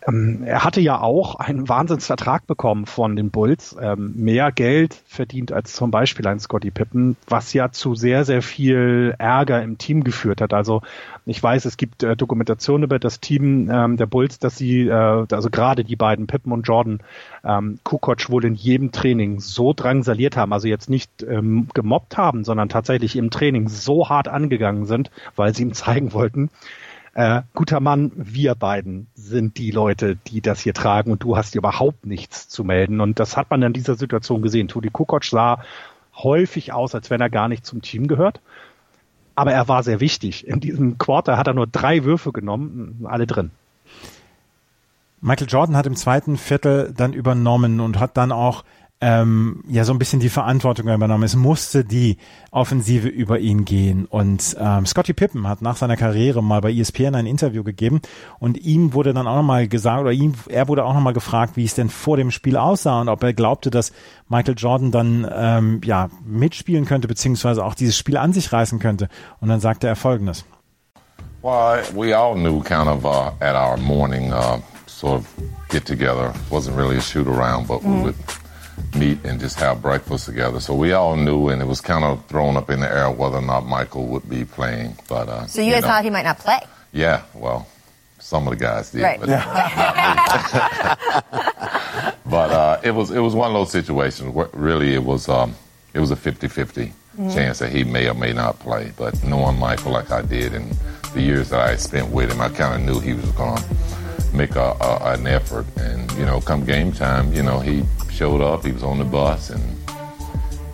ähm, er hatte ja auch einen Wahnsinnsvertrag bekommen von den Bulls, ähm, mehr Geld verdient als zum Beispiel ein Scotty Pippen, was ja zu sehr, sehr viel Ärger im Team geführt hat. Also ich weiß, es gibt äh, Dokumentationen über das Team ähm, der Bulls, dass sie, äh, also gerade die beiden, Pippen und Jordan, ähm, Kukoc wohl in jedem Training so drangsaliert haben, also jetzt nicht ähm, gemobbt haben, sondern tatsächlich im Training so hart angegangen sind, weil sie ihm zeigen wollten, äh, guter Mann, wir beiden sind die Leute, die das hier tragen und du hast überhaupt nichts zu melden. Und das hat man in dieser Situation gesehen. Tudi Kukoc sah häufig aus, als wenn er gar nicht zum Team gehört. Aber er war sehr wichtig. In diesem Quarter hat er nur drei Würfe genommen, alle drin. Michael Jordan hat im zweiten Viertel dann übernommen und hat dann auch ähm, ja so ein bisschen die Verantwortung übernommen. Es musste die Offensive über ihn gehen. Und ähm, Scotty Pippen hat nach seiner Karriere mal bei ESPN ein Interview gegeben und ihm wurde dann auch nochmal gesagt, oder ihm, er wurde auch nochmal gefragt, wie es denn vor dem Spiel aussah und ob er glaubte, dass Michael Jordan dann ähm, ja mitspielen könnte, beziehungsweise auch dieses Spiel an sich reißen könnte. Und dann sagte er folgendes. Well, we all knew kind of uh, at our morning uh, sort of get together. Wasn't really a shoot around, but mm. we would meet and just have breakfast together. So we all knew, and it was kind of thrown up in the air whether or not Michael would be playing. But uh, so you, you guys know, thought he might not play? Yeah, well, some of the guys did, right. but, but uh, it was it was one of those situations where really it was um, it was a 50-50 mm-hmm. chance that he may or may not play. But knowing Michael like I did, and the years that I spent with him, I kind of knew he was going to make a, a, an effort. And you know, come game time, you know, he showed up. He was on the bus and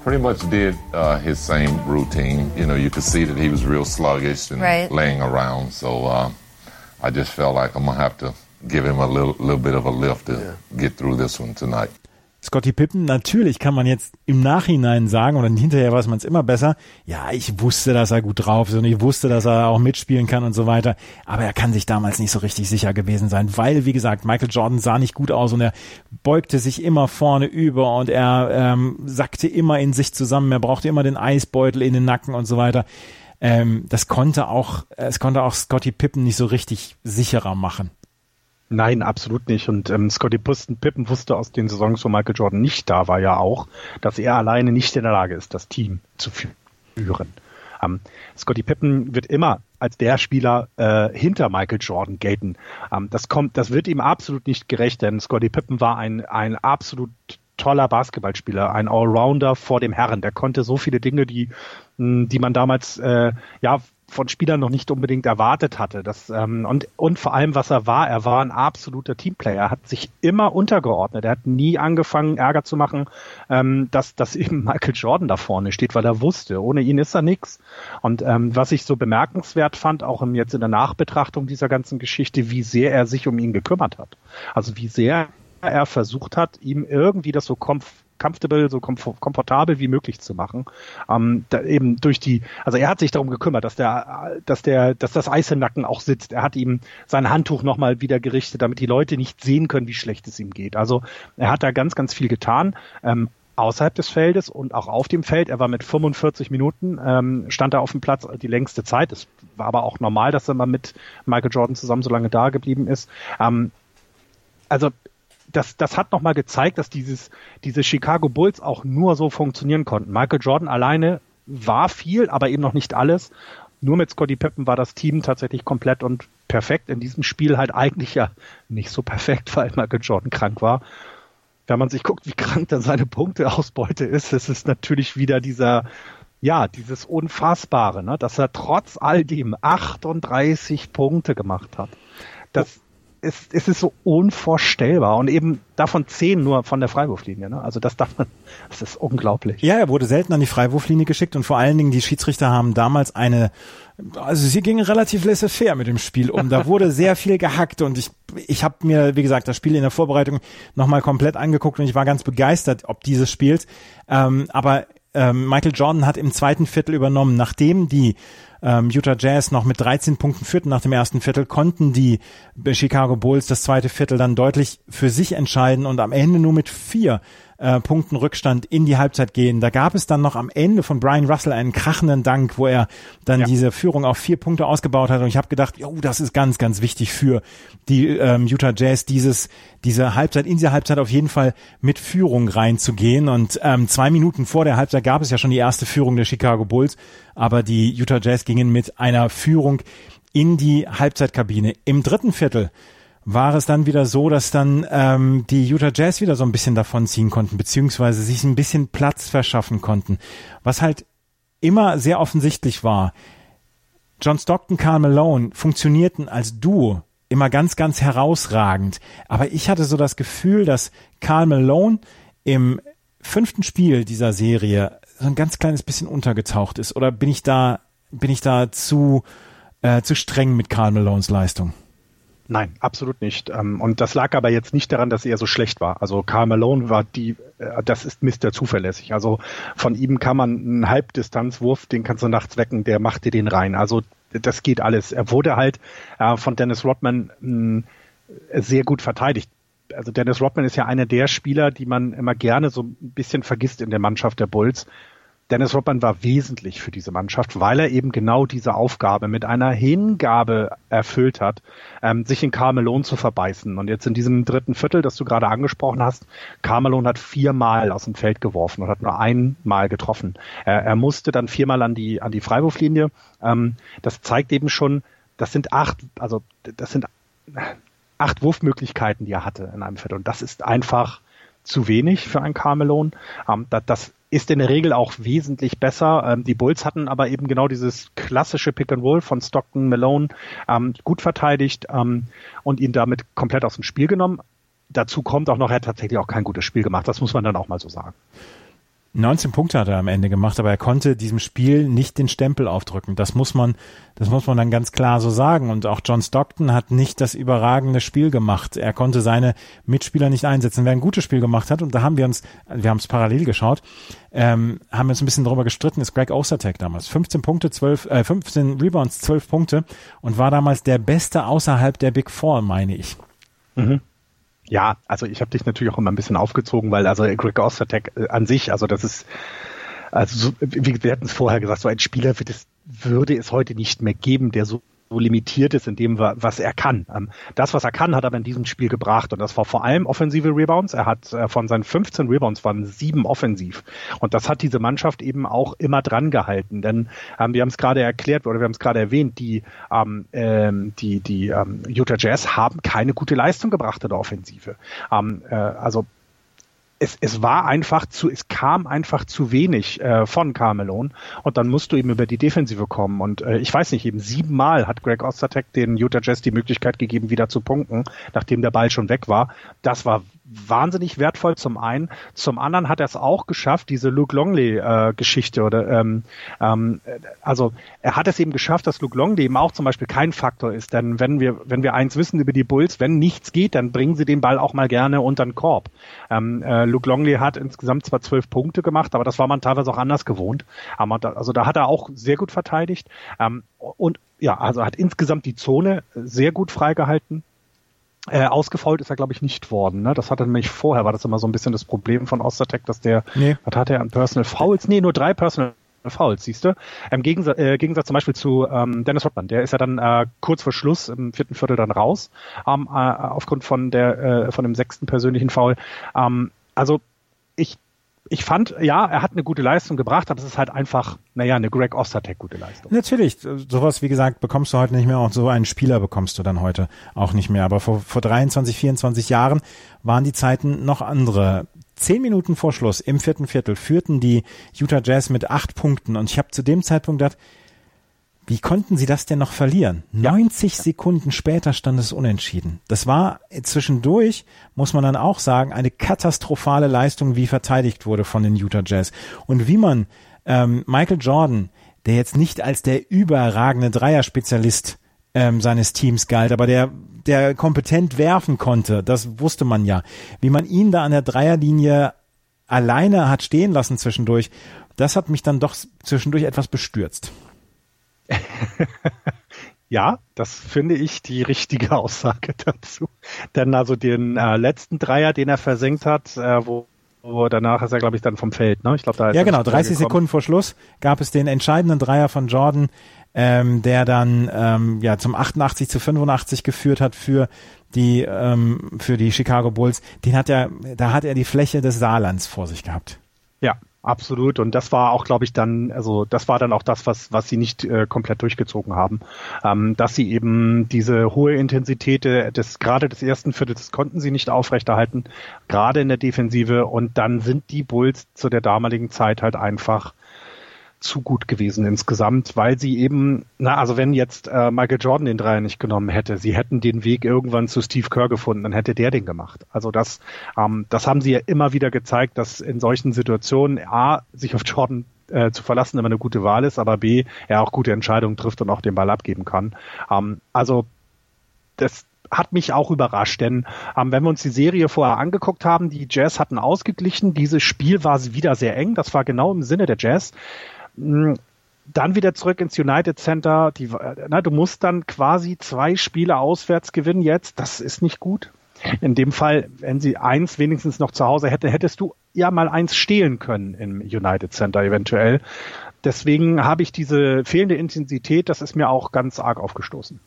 pretty much did uh, his same routine. You know, you could see that he was real sluggish and right. laying around. So uh, I just felt like I'm gonna have to give him a little, little bit of a lift to yeah. get through this one tonight. Scotty Pippen, natürlich kann man jetzt im Nachhinein sagen, oder hinterher weiß man es immer besser, ja, ich wusste, dass er gut drauf ist und ich wusste, dass er auch mitspielen kann und so weiter, aber er kann sich damals nicht so richtig sicher gewesen sein, weil, wie gesagt, Michael Jordan sah nicht gut aus und er beugte sich immer vorne über und er ähm, sackte immer in sich zusammen, er brauchte immer den Eisbeutel in den Nacken und so weiter. Ähm, das konnte auch, es konnte auch Scotty Pippen nicht so richtig sicherer machen. Nein, absolut nicht. Und ähm, Scotty Pippen wusste aus den Saisons, wo Michael Jordan nicht da war, ja auch, dass er alleine nicht in der Lage ist, das Team zu führen. Ähm, Scotty Pippen wird immer als der Spieler äh, hinter Michael Jordan gelten. Ähm, das kommt, das wird ihm absolut nicht gerecht, denn Scotty Pippen war ein, ein absolut toller Basketballspieler, ein Allrounder vor dem Herren. Der konnte so viele Dinge, die, die man damals äh, ja von Spielern noch nicht unbedingt erwartet hatte. Das, ähm, und, und vor allem, was er war, er war ein absoluter Teamplayer. Er hat sich immer untergeordnet. Er hat nie angefangen, Ärger zu machen, ähm, dass, dass eben Michael Jordan da vorne steht, weil er wusste, ohne ihn ist er nix. Und ähm, was ich so bemerkenswert fand, auch im, jetzt in der Nachbetrachtung dieser ganzen Geschichte, wie sehr er sich um ihn gekümmert hat. Also wie sehr er versucht hat, ihm irgendwie das so komf comfortable, so komfortabel wie möglich zu machen. Ähm, da eben durch die, also er hat sich darum gekümmert, dass der, dass der, dass das Eis im Nacken auch sitzt. Er hat ihm sein Handtuch nochmal wieder gerichtet, damit die Leute nicht sehen können, wie schlecht es ihm geht. Also er hat da ganz, ganz viel getan. Ähm, außerhalb des Feldes und auch auf dem Feld. Er war mit 45 Minuten, ähm, stand er auf dem Platz die längste Zeit. Es war aber auch normal, dass er mal mit Michael Jordan zusammen so lange da geblieben ist. Ähm, also das, das hat nochmal gezeigt, dass dieses, diese Chicago Bulls auch nur so funktionieren konnten. Michael Jordan alleine war viel, aber eben noch nicht alles. Nur mit Scotty Pippen war das Team tatsächlich komplett und perfekt. In diesem Spiel halt eigentlich ja nicht so perfekt, weil Michael Jordan krank war. Wenn man sich guckt, wie krank dann seine Punkteausbeute ist, es ist natürlich wieder dieser, ja, dieses Unfassbare, ne, dass er trotz all dem 38 Punkte gemacht hat. Das, es, es ist so unvorstellbar und eben davon zehn nur von der Freiwurflinie. Ne? Also das darf man, das ist unglaublich. Ja, er wurde selten an die Freiwurflinie geschickt und vor allen Dingen die Schiedsrichter haben damals eine, also sie gingen relativ laissez-faire mit dem Spiel um. Da wurde sehr viel gehackt und ich, ich habe mir, wie gesagt, das Spiel in der Vorbereitung nochmal komplett angeguckt und ich war ganz begeistert ob dieses Spiels. Ähm, aber ähm, Michael Jordan hat im zweiten Viertel übernommen, nachdem die ähm, Utah Jazz noch mit 13 Punkten führten nach dem ersten Viertel, konnten die Chicago Bulls das zweite Viertel dann deutlich für sich entscheiden und am Ende nur mit vier äh, Punkten Rückstand in die Halbzeit gehen. Da gab es dann noch am Ende von Brian Russell einen krachenden Dank, wo er dann ja. diese Führung auf vier Punkte ausgebaut hat. Und ich habe gedacht, oh, das ist ganz, ganz wichtig für die ähm, Utah Jazz, dieses, diese Halbzeit, in diese Halbzeit auf jeden Fall mit Führung reinzugehen. Und ähm, zwei Minuten vor der Halbzeit gab es ja schon die erste Führung der Chicago Bulls, aber die Utah Jazz gingen mit einer Führung in die Halbzeitkabine. Im dritten Viertel war es dann wieder so, dass dann ähm, die Utah Jazz wieder so ein bisschen davon ziehen konnten, beziehungsweise sich ein bisschen Platz verschaffen konnten. Was halt immer sehr offensichtlich war. John Stockton, Carl Malone funktionierten als Duo immer ganz, ganz herausragend. Aber ich hatte so das Gefühl, dass Carl Malone im fünften Spiel dieser Serie so ein ganz kleines bisschen untergetaucht ist. Oder bin ich da, bin ich da zu, äh, zu streng mit Carl Malones Leistung? Nein, absolut nicht. Ähm, und das lag aber jetzt nicht daran, dass er so schlecht war. Also Karl Malone war die, äh, das ist Mr. zuverlässig. Also von ihm kann man einen Halbdistanzwurf, den kannst du nachts wecken, der macht dir den rein. Also das geht alles. Er wurde halt äh, von Dennis Rodman hm, sehr gut verteidigt. Also Dennis Rodman ist ja einer der Spieler, die man immer gerne so ein bisschen vergisst in der Mannschaft der Bulls, Dennis Rodman war wesentlich für diese Mannschaft, weil er eben genau diese Aufgabe mit einer Hingabe erfüllt hat, ähm, sich in Carmelon zu verbeißen. Und jetzt in diesem dritten Viertel, das du gerade angesprochen hast, Carmelon hat viermal aus dem Feld geworfen und hat nur einmal getroffen. Er, er musste dann viermal an die, an die Freiwurflinie. Ähm, das zeigt eben schon, das sind acht, also das sind acht Wurfmöglichkeiten, die er hatte in einem Viertel. Und das ist einfach zu wenig für einen Carmelon. Ähm, das, das ist in der Regel auch wesentlich besser. Ähm, die Bulls hatten aber eben genau dieses klassische Pick and Roll von Stockton Malone ähm, gut verteidigt ähm, und ihn damit komplett aus dem Spiel genommen. Dazu kommt auch noch, er hat tatsächlich auch kein gutes Spiel gemacht. Das muss man dann auch mal so sagen. 19 Punkte hat er am Ende gemacht, aber er konnte diesem Spiel nicht den Stempel aufdrücken. Das muss man, das muss man dann ganz klar so sagen. Und auch John Stockton hat nicht das überragende Spiel gemacht. Er konnte seine Mitspieler nicht einsetzen. Wer ein gutes Spiel gemacht hat, und da haben wir uns, wir haben es parallel geschaut, ähm, haben wir uns ein bisschen darüber gestritten, ist Greg Ostertag damals. 15 Punkte, 12, äh, 15 Rebounds, 12 Punkte und war damals der Beste außerhalb der Big Four, meine ich. Mhm. Ja, also ich habe dich natürlich auch immer ein bisschen aufgezogen, weil also Greg Ostertag äh, an sich, also das ist, also so, wir hatten es vorher gesagt, so ein Spieler wird es, würde es heute nicht mehr geben, der so so limitiert ist in dem, was er kann. Ähm, das, was er kann, hat er in diesem Spiel gebracht und das war vor allem offensive Rebounds. Er hat äh, von seinen 15 Rebounds waren sieben offensiv und das hat diese Mannschaft eben auch immer dran gehalten, denn ähm, wir haben es gerade erklärt oder wir haben es gerade erwähnt, die ähm, ähm, die die ähm, Utah Jazz haben keine gute Leistung gebracht in der Offensive. Ähm, äh, also es, es war einfach zu, es kam einfach zu wenig äh, von Carmelon und dann musst du eben über die Defensive kommen und äh, ich weiß nicht, eben siebenmal hat Greg Ostertag den Utah Jazz die Möglichkeit gegeben, wieder zu punkten, nachdem der Ball schon weg war. Das war wahnsinnig wertvoll zum einen. Zum anderen hat er es auch geschafft, diese Luke Longley-Geschichte äh, oder ähm, ähm, also er hat es eben geschafft, dass Luke Longley eben auch zum Beispiel kein Faktor ist. Denn wenn wir, wenn wir eins wissen über die Bulls, wenn nichts geht, dann bringen sie den Ball auch mal gerne unter den Korb. Ähm, äh, Luke Longley hat insgesamt zwar zwölf Punkte gemacht, aber das war man teilweise auch anders gewohnt. Aber also da hat er auch sehr gut verteidigt. Ähm, und ja, also hat insgesamt die Zone sehr gut freigehalten. Äh, ausgefault ist er, glaube ich, nicht worden. Ne? Das hatte nämlich vorher, war das immer so ein bisschen das Problem von Ostertech, dass der, nee. was hat er an Personal Fouls? Nee, nur drei Personal Fouls, siehst du? Im Gegensatz, äh, Gegensatz zum Beispiel zu ähm, Dennis Rodman, der ist ja dann äh, kurz vor Schluss im vierten Viertel dann raus, ähm, äh, aufgrund von der äh, von dem sechsten persönlichen Foul. Ähm, also ich ich fand, ja, er hat eine gute Leistung gebracht, aber es ist halt einfach, naja, eine Greg Ostertech gute Leistung. Natürlich, sowas, wie gesagt, bekommst du heute nicht mehr, auch so einen Spieler bekommst du dann heute auch nicht mehr. Aber vor, vor 23, 24 Jahren waren die Zeiten noch andere. Zehn Minuten vor Schluss im vierten Viertel führten die Utah Jazz mit acht Punkten und ich habe zu dem Zeitpunkt gedacht, wie konnten sie das denn noch verlieren? Ja. 90 Sekunden später stand es unentschieden. Das war zwischendurch, muss man dann auch sagen, eine katastrophale Leistung, wie verteidigt wurde von den Utah Jazz. Und wie man ähm, Michael Jordan, der jetzt nicht als der überragende Dreierspezialist ähm, seines Teams galt, aber der, der kompetent werfen konnte, das wusste man ja. Wie man ihn da an der Dreierlinie alleine hat stehen lassen zwischendurch, das hat mich dann doch zwischendurch etwas bestürzt. Ja, das finde ich die richtige Aussage dazu. Denn also den äh, letzten Dreier, den er versenkt hat, äh, wo, wo danach ist er, glaube ich, dann vom Feld. Ne? Ich glaube, da ist ja, genau. 30 Sekunden vor Schluss gab es den entscheidenden Dreier von Jordan, ähm, der dann ähm, ja zum 88 zu 85 geführt hat für die ähm, für die Chicago Bulls. Den hat er, da hat er die Fläche des Saarlands vor sich gehabt. Ja, Absolut. Und das war auch, glaube ich, dann, also das war dann auch das, was, was sie nicht äh, komplett durchgezogen haben. Ähm, dass sie eben diese hohe Intensität des, gerade des ersten Viertels konnten sie nicht aufrechterhalten, gerade in der Defensive. Und dann sind die Bulls zu der damaligen Zeit halt einfach zu gut gewesen insgesamt, weil sie eben, na, also wenn jetzt äh, Michael Jordan den Dreier nicht genommen hätte, sie hätten den Weg irgendwann zu Steve Kerr gefunden, dann hätte der den gemacht. Also das, ähm, das haben sie ja immer wieder gezeigt, dass in solchen Situationen A, sich auf Jordan äh, zu verlassen immer eine gute Wahl ist, aber B, er auch gute Entscheidungen trifft und auch den Ball abgeben kann. Ähm, also das, hat mich auch überrascht, denn ähm, wenn wir uns die Serie vorher angeguckt haben, die Jazz hatten ausgeglichen, dieses Spiel war wieder sehr eng, das war genau im Sinne der Jazz. Hm, dann wieder zurück ins United Center. Die, na, du musst dann quasi zwei Spiele auswärts gewinnen jetzt. Das ist nicht gut. In dem Fall, wenn sie eins wenigstens noch zu Hause hätte, hättest du ja mal eins stehlen können im United Center eventuell. Deswegen habe ich diese fehlende Intensität, das ist mir auch ganz arg aufgestoßen.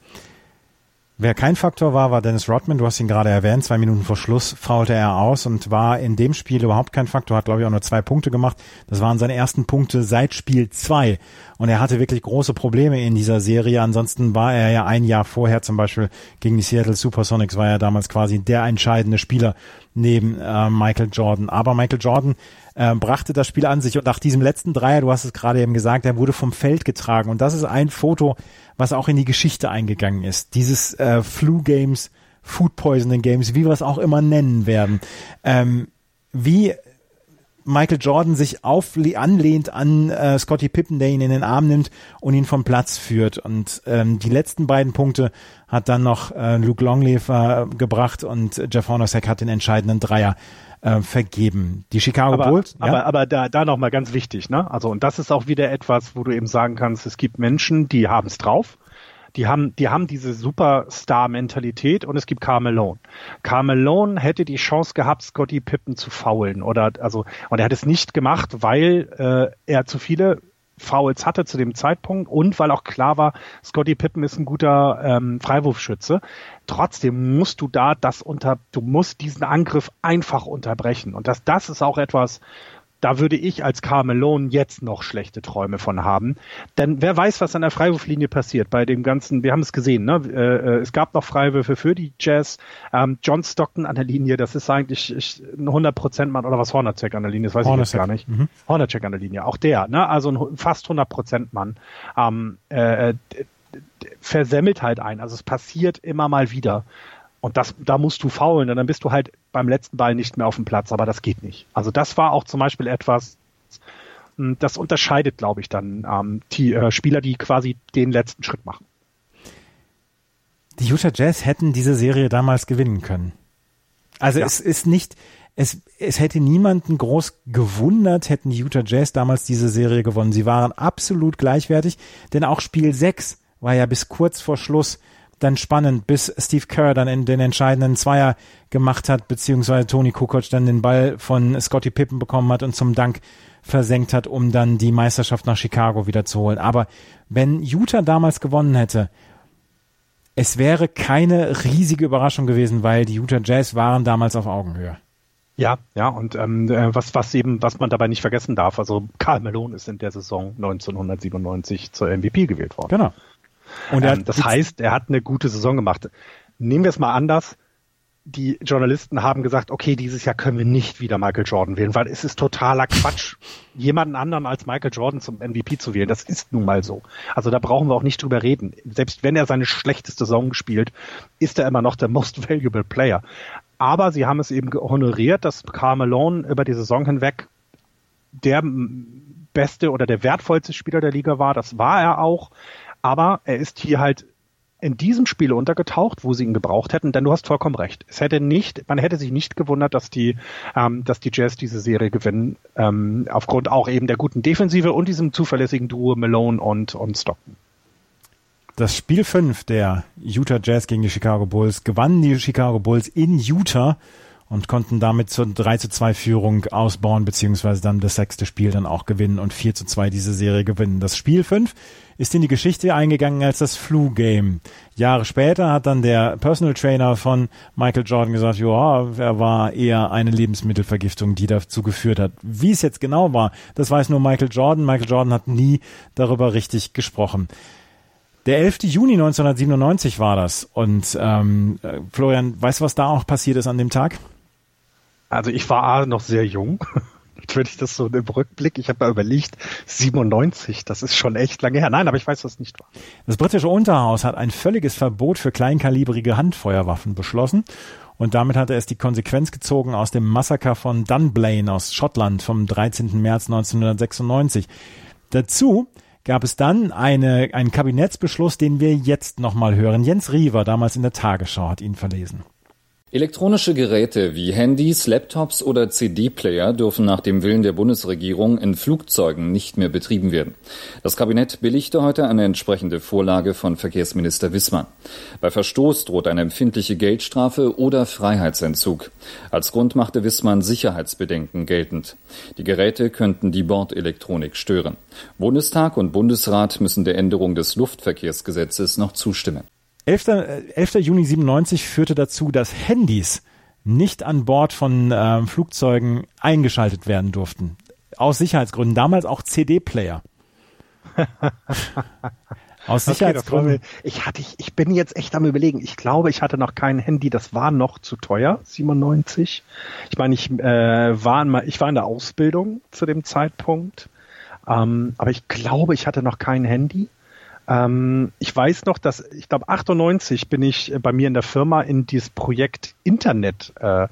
Wer kein Faktor war, war Dennis Rodman. Du hast ihn gerade erwähnt. Zwei Minuten vor Schluss faulte er aus und war in dem Spiel überhaupt kein Faktor. Hat, glaube ich, auch nur zwei Punkte gemacht. Das waren seine ersten Punkte seit Spiel zwei. Und er hatte wirklich große Probleme in dieser Serie. Ansonsten war er ja ein Jahr vorher zum Beispiel gegen die Seattle Supersonics war er damals quasi der entscheidende Spieler neben äh, Michael Jordan. Aber Michael Jordan äh, brachte das Spiel an sich und nach diesem letzten Dreier, du hast es gerade eben gesagt, er wurde vom Feld getragen und das ist ein Foto, was auch in die Geschichte eingegangen ist. Dieses äh, Flu Games, Food Poisoning Games, wie wir es auch immer nennen werden. Ähm, wie Michael Jordan sich auf, anlehnt an äh, Scotty Pippen, der ihn in den Arm nimmt und ihn vom Platz führt. Und ähm, die letzten beiden Punkte hat dann noch äh, Luke Longleaf äh, gebracht und Jeff Hornacek hat den entscheidenden Dreier äh, vergeben. Die Chicago aber, Bulls. Ja? Aber, aber da, da nochmal ganz wichtig, ne? Also, und das ist auch wieder etwas, wo du eben sagen kannst, es gibt Menschen, die haben es drauf. Die haben, die haben diese Superstar-Mentalität und es gibt Carmelo. Carmelo hätte die Chance gehabt, Scotty Pippen zu faulen oder, also, und er hat es nicht gemacht, weil äh, er zu viele Fouls hatte zu dem Zeitpunkt und weil auch klar war, Scotty Pippen ist ein guter ähm, Freiwurfschütze. Trotzdem musst du da das unter, du musst diesen Angriff einfach unterbrechen. Und das, das ist auch etwas, da würde ich als Carmelone jetzt noch schlechte Träume von haben. Denn wer weiß, was an der Freiwurflinie passiert bei dem ganzen, wir haben es gesehen, ne? Äh, äh, es gab noch Freiwürfe für die Jazz. Ähm, John Stockton an der Linie, das ist eigentlich ich, ein 100% Mann oder was Hornacek an der Linie, das weiß Hornacek. ich jetzt gar nicht. Mhm. Hornacek an der Linie, auch der, ne? also ein fast 100% Mann. Ähm, äh, versemmelt halt ein. Also es passiert immer mal wieder. Und das, da musst du faulen, und dann bist du halt beim letzten Ball nicht mehr auf dem Platz, aber das geht nicht. Also das war auch zum Beispiel etwas, hm, das unterscheidet, glaube ich, dann ähm, die äh, Spieler, die quasi den letzten Schritt machen. Die Utah Jazz hätten diese Serie damals gewinnen können. Also ja. es ist nicht, es, es hätte niemanden groß gewundert, hätten die Utah Jazz damals diese Serie gewonnen. Sie waren absolut gleichwertig, denn auch Spiel 6 war ja bis kurz vor Schluss dann spannend, bis Steve Kerr dann in den entscheidenden Zweier gemacht hat, beziehungsweise Tony Kukoc dann den Ball von Scotty Pippen bekommen hat und zum Dank versenkt hat, um dann die Meisterschaft nach Chicago wieder zu holen. Aber wenn Utah damals gewonnen hätte, es wäre keine riesige Überraschung gewesen, weil die Utah Jazz waren damals auf Augenhöhe. Ja, ja, und ähm, äh, was, was eben, was man dabei nicht vergessen darf, also Karl Malone ist in der Saison 1997 zur MVP gewählt worden. Genau. Und ähm, das heißt, er hat eine gute Saison gemacht. Nehmen wir es mal anders. Die Journalisten haben gesagt, okay, dieses Jahr können wir nicht wieder Michael Jordan wählen, weil es ist totaler Quatsch, jemanden anderen als Michael Jordan zum MVP zu wählen. Das ist nun mal so. Also da brauchen wir auch nicht drüber reden. Selbst wenn er seine schlechteste Saison spielt, ist er immer noch der most valuable player. Aber sie haben es eben honoriert, dass Carmelone über die Saison hinweg der beste oder der wertvollste Spieler der Liga war. Das war er auch. Aber er ist hier halt in diesem Spiel untergetaucht, wo sie ihn gebraucht hätten, denn du hast vollkommen recht. Es hätte nicht, man hätte sich nicht gewundert, dass die, ähm, dass die Jazz diese Serie gewinnen, ähm, aufgrund auch eben der guten Defensive und diesem zuverlässigen Duo Malone und, und Stockton. Das Spiel 5 der Utah Jazz gegen die Chicago Bulls gewannen die Chicago Bulls in Utah und konnten damit zur 3 zu 2 Führung ausbauen, beziehungsweise dann das sechste Spiel dann auch gewinnen und 4 zu 2 diese Serie gewinnen. Das Spiel 5 ist in die Geschichte eingegangen als das Flu-Game. Jahre später hat dann der Personal Trainer von Michael Jordan gesagt, ja, er war eher eine Lebensmittelvergiftung, die dazu geführt hat. Wie es jetzt genau war, das weiß nur Michael Jordan. Michael Jordan hat nie darüber richtig gesprochen. Der 11. Juni 1997 war das. Und ähm, Florian, weißt du, was da auch passiert ist an dem Tag? Also ich war noch sehr jung. Wenn ich das so im Rückblick, ich habe mal überlegt, 97, das ist schon echt lange her. Nein, aber ich weiß, was nicht war. Das britische Unterhaus hat ein völliges Verbot für kleinkalibrige Handfeuerwaffen beschlossen. Und damit hat er es die Konsequenz gezogen aus dem Massaker von Dunblane aus Schottland vom 13. März 1996. Dazu gab es dann eine, einen Kabinettsbeschluss, den wir jetzt nochmal hören. Jens Riewer, damals in der Tagesschau, hat ihn verlesen. Elektronische Geräte wie Handys, Laptops oder CD-Player dürfen nach dem Willen der Bundesregierung in Flugzeugen nicht mehr betrieben werden. Das Kabinett billigte heute eine entsprechende Vorlage von Verkehrsminister Wissmann. Bei Verstoß droht eine empfindliche Geldstrafe oder Freiheitsentzug. Als Grund machte Wissmann Sicherheitsbedenken geltend. Die Geräte könnten die Bordelektronik stören. Bundestag und Bundesrat müssen der Änderung des Luftverkehrsgesetzes noch zustimmen. 11. 11. Juni 97 führte dazu, dass Handys nicht an Bord von äh, Flugzeugen eingeschaltet werden durften. Aus Sicherheitsgründen. Damals auch CD-Player. Aus Sicherheitsgründen. Okay, ich hatte, ich, ich bin jetzt echt am überlegen. Ich glaube, ich hatte noch kein Handy. Das war noch zu teuer. 97. Ich meine, ich äh, war in, ich war in der Ausbildung zu dem Zeitpunkt. Ähm, aber ich glaube, ich hatte noch kein Handy. Ähm, ich weiß noch, dass ich glaube 98 bin ich bei mir in der Firma in dieses Projekt Internet äh,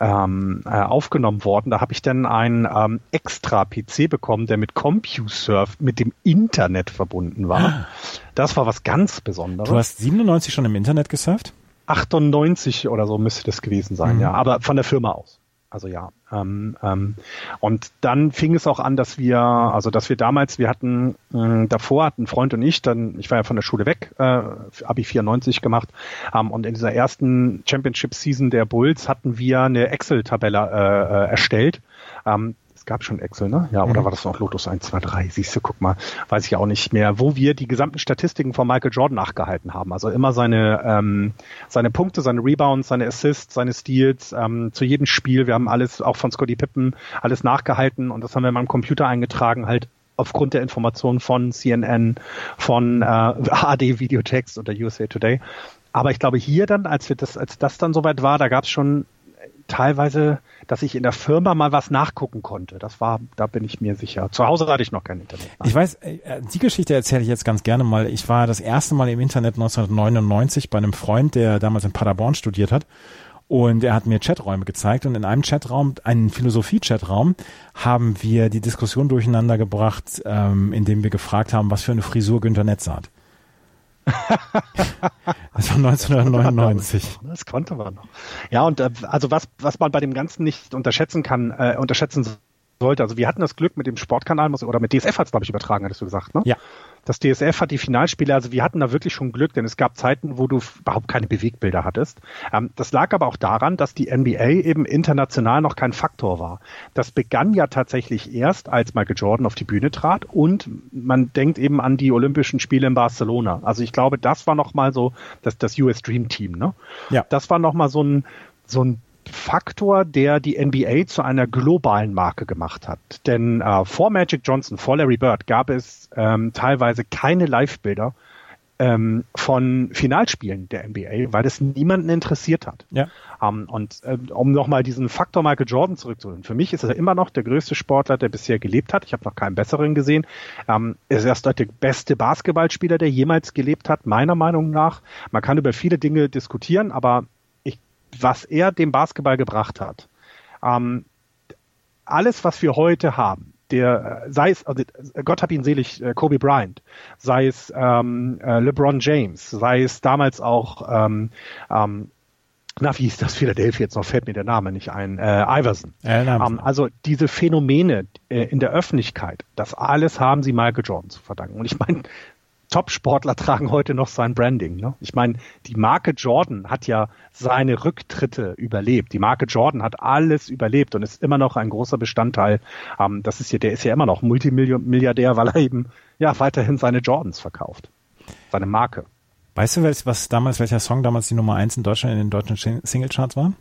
ähm, äh, aufgenommen worden. Da habe ich dann einen ähm, extra PC bekommen, der mit CompuServe mit dem Internet verbunden war. Ah. Das war was ganz Besonderes. Du hast 97 schon im Internet gesurft? 98 oder so müsste das gewesen sein, mhm. ja. Aber von der Firma aus. Also ja. Ähm, ähm, und dann fing es auch an, dass wir, also dass wir damals, wir hatten äh, davor hatten Freund und ich, dann, ich war ja von der Schule weg, äh, Abi 94 gemacht, ähm, und in dieser ersten Championship Season der Bulls hatten wir eine Excel-Tabelle äh, äh, erstellt. Ähm, es gab schon Excel, ne? Ja, oder mhm. war das noch Lotus 1, 2, 3? Siehst du, guck mal, weiß ich auch nicht mehr, wo wir die gesamten Statistiken von Michael Jordan nachgehalten haben. Also immer seine, ähm, seine Punkte, seine Rebounds, seine Assists, seine Steals, ähm, zu jedem Spiel. Wir haben alles, auch von Scotty Pippen, alles nachgehalten und das haben wir mal im Computer eingetragen, halt aufgrund der Informationen von CNN, von äh, AD Videotext oder USA Today. Aber ich glaube hier dann, als wir das, als das dann soweit war, da gab es schon teilweise, dass ich in der Firma mal was nachgucken konnte. Das war, da bin ich mir sicher. Zu Hause hatte ich noch kein Internet. Nein. Ich weiß, äh, die Geschichte erzähle ich jetzt ganz gerne mal. Ich war das erste Mal im Internet 1999 bei einem Freund, der damals in Paderborn studiert hat. Und er hat mir Chaträume gezeigt und in einem Chatraum, einen Philosophie-Chatraum, haben wir die Diskussion durcheinander gebracht, ähm, indem wir gefragt haben, was für eine Frisur Günter Netz hat. Das war 1999. Das konnte man noch. Ja, und äh, also was, was man bei dem Ganzen nicht unterschätzen kann, äh, unterschätzen sollte. Also wir hatten das Glück mit dem Sportkanal, oder mit DSF hat es, glaube ich, übertragen, hattest du gesagt, ne? Ja. Das DSF hat die Finalspiele, also wir hatten da wirklich schon Glück, denn es gab Zeiten, wo du überhaupt keine Bewegbilder hattest. Ähm, das lag aber auch daran, dass die NBA eben international noch kein Faktor war. Das begann ja tatsächlich erst, als Michael Jordan auf die Bühne trat und man denkt eben an die Olympischen Spiele in Barcelona. Also ich glaube, das war nochmal so das, das US Dream Team, ne? Ja. Das war nochmal so ein, so ein Faktor, der die NBA zu einer globalen Marke gemacht hat. Denn äh, vor Magic Johnson, vor Larry Bird gab es ähm, teilweise keine Live-Bilder ähm, von Finalspielen der NBA, weil es niemanden interessiert hat. Ja. Ähm, und äh, um nochmal diesen Faktor Michael Jordan zurückzuholen. Für mich ist er immer noch der größte Sportler, der bisher gelebt hat. Ich habe noch keinen besseren gesehen. Ähm, er ist erst der beste Basketballspieler, der jemals gelebt hat, meiner Meinung nach. Man kann über viele Dinge diskutieren, aber was er dem Basketball gebracht hat. Ähm, alles, was wir heute haben, der, sei es, also Gott hab ihn selig, äh, Kobe Bryant, sei es ähm, äh, LeBron James, sei es damals auch, ähm, ähm, na, wie hieß das Philadelphia jetzt noch, fällt mir der Name nicht ein, äh, Iverson. Äh, ähm, also diese Phänomene äh, in der Öffentlichkeit, das alles haben sie Michael Jordan zu verdanken. Und ich meine, Top-Sportler tragen heute noch sein Branding. Ne? Ich meine, die Marke Jordan hat ja seine Rücktritte überlebt. Die Marke Jordan hat alles überlebt und ist immer noch ein großer Bestandteil. Ähm, das ist ja, der ist ja immer noch Multimilliardär, weil er eben ja weiterhin seine Jordans verkauft. Seine Marke. Weißt du, was damals, welcher Song damals die Nummer eins in Deutschland in den deutschen Singlecharts war?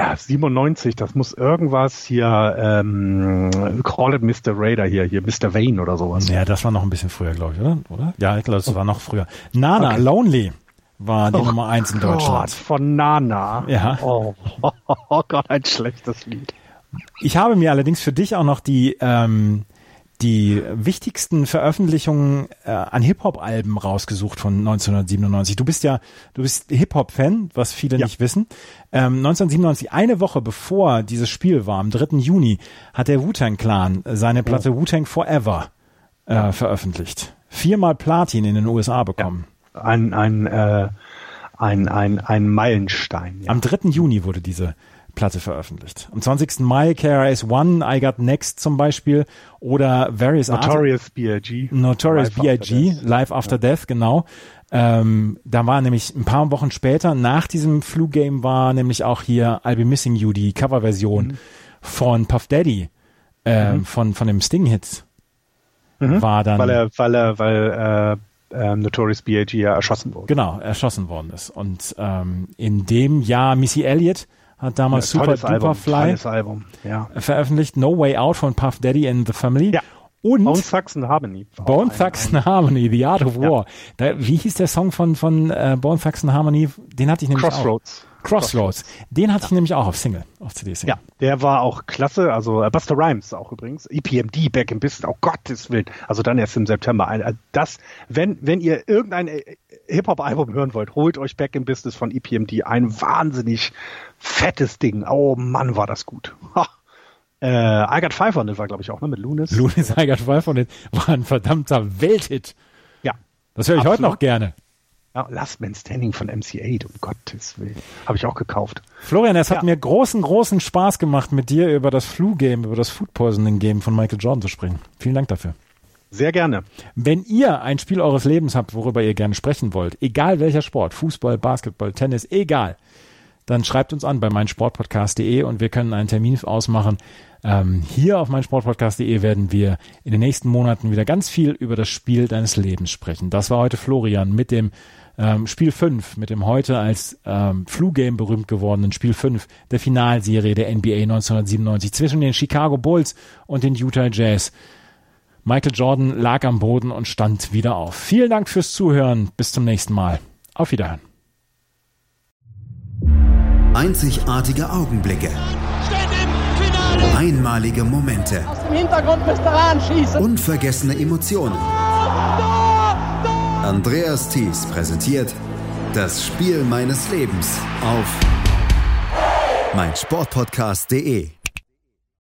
Am 97, das muss irgendwas hier, ähm, Call it Mr. Raider hier, hier Mr. Vane oder sowas. Ja, das war noch ein bisschen früher, glaube ich, oder? oder? Ja, ich glaube, das war noch früher. Nana, okay. Lonely war die oh Nummer eins in Deutschland. Gott, von Nana. Ja. Oh, oh, oh Gott, ein schlechtes Lied. Ich habe mir allerdings für dich auch noch die ähm, die wichtigsten Veröffentlichungen äh, an Hip-Hop-Alben rausgesucht von 1997. Du bist ja, du bist Hip-Hop-Fan, was viele ja. nicht wissen. Ähm, 1997, eine Woche bevor dieses Spiel war, am 3. Juni, hat der Wu-Tang Clan seine Platte oh. Wu-Tang Forever äh, veröffentlicht. Viermal Platin in den USA bekommen. Ja. Ein, ein, äh, ein, ein, ein Meilenstein. Ja. Am 3. Juni wurde diese Platte veröffentlicht. Am 20. Mai KRS One, I Got Next zum Beispiel oder Various Notorious B.I.G. Notorious B.I.G. Live After. Death, genau. Ähm, da war nämlich ein paar Wochen später, nach diesem Flu-Game war nämlich auch hier I'll Be Missing You, die Coverversion mhm. von Puff Daddy, äh, mhm. von, von dem Sting-Hit. Mhm. War dann. Weil er, weil er, weil, äh, äh, Notorious B.I.G. ja erschossen wurde. Genau, erschossen worden ist. Und ähm, in dem Jahr Missy Elliott hat damals ja, Super Duper Fly ja. veröffentlicht. No Way Out von Puff Daddy and the Family. Ja. Und Bone Thugs and Harmony. Bone Thugs and Harmony, The Art of War. Da, wie hieß der Song von, von äh, Bone Thugs and Harmony? Den hatte ich nämlich Crossroads. auch. Crossroads. Den hatte ich nämlich auch auf Single, auf CD-Single. Ja, der war auch klasse. Also äh, Buster Rhymes auch übrigens. EPMD, Back in Business. Oh Gottes Willen. Also dann erst im September. Also das, wenn, wenn ihr irgendein äh, Hip-Hop-Album hören wollt, holt euch Back in Business von EPMD. Ein wahnsinnig fettes Ding. Oh Mann, war das gut. Ha. Äh, I Got Five on It war, glaube ich, auch, ne, mit Lunis. Lunis, I Got Five on It war ein verdammter Welthit. Ja. Das höre ich Absolut. heute noch gerne. Ja, Last Man Standing von MC8, um Gottes Willen. Habe ich auch gekauft. Florian, es ja. hat mir großen, großen Spaß gemacht, mit dir über das Flu-Game, über das Food Poisoning-Game von Michael Jordan zu sprechen. Vielen Dank dafür. Sehr gerne. Wenn ihr ein Spiel eures Lebens habt, worüber ihr gerne sprechen wollt, egal welcher Sport, Fußball, Basketball, Tennis, egal, dann schreibt uns an bei meinsportpodcast.de und wir können einen Termin ausmachen. Ähm, hier auf meinsportpodcast.de werden wir in den nächsten Monaten wieder ganz viel über das Spiel deines Lebens sprechen. Das war heute Florian mit dem ähm, Spiel 5, mit dem heute als ähm, Flu-Game berühmt gewordenen Spiel 5 der Finalserie der NBA 1997 zwischen den Chicago Bulls und den Utah Jazz. Michael Jordan lag am Boden und stand wieder auf. Vielen Dank fürs Zuhören. Bis zum nächsten Mal. Auf Wiederhören. Einzigartige Augenblicke. Einmalige Momente. Aus dem Hintergrund müsst ihr anschießen. Unvergessene Emotionen. Andreas Thies präsentiert das Spiel meines Lebens auf meinsportpodcast.de.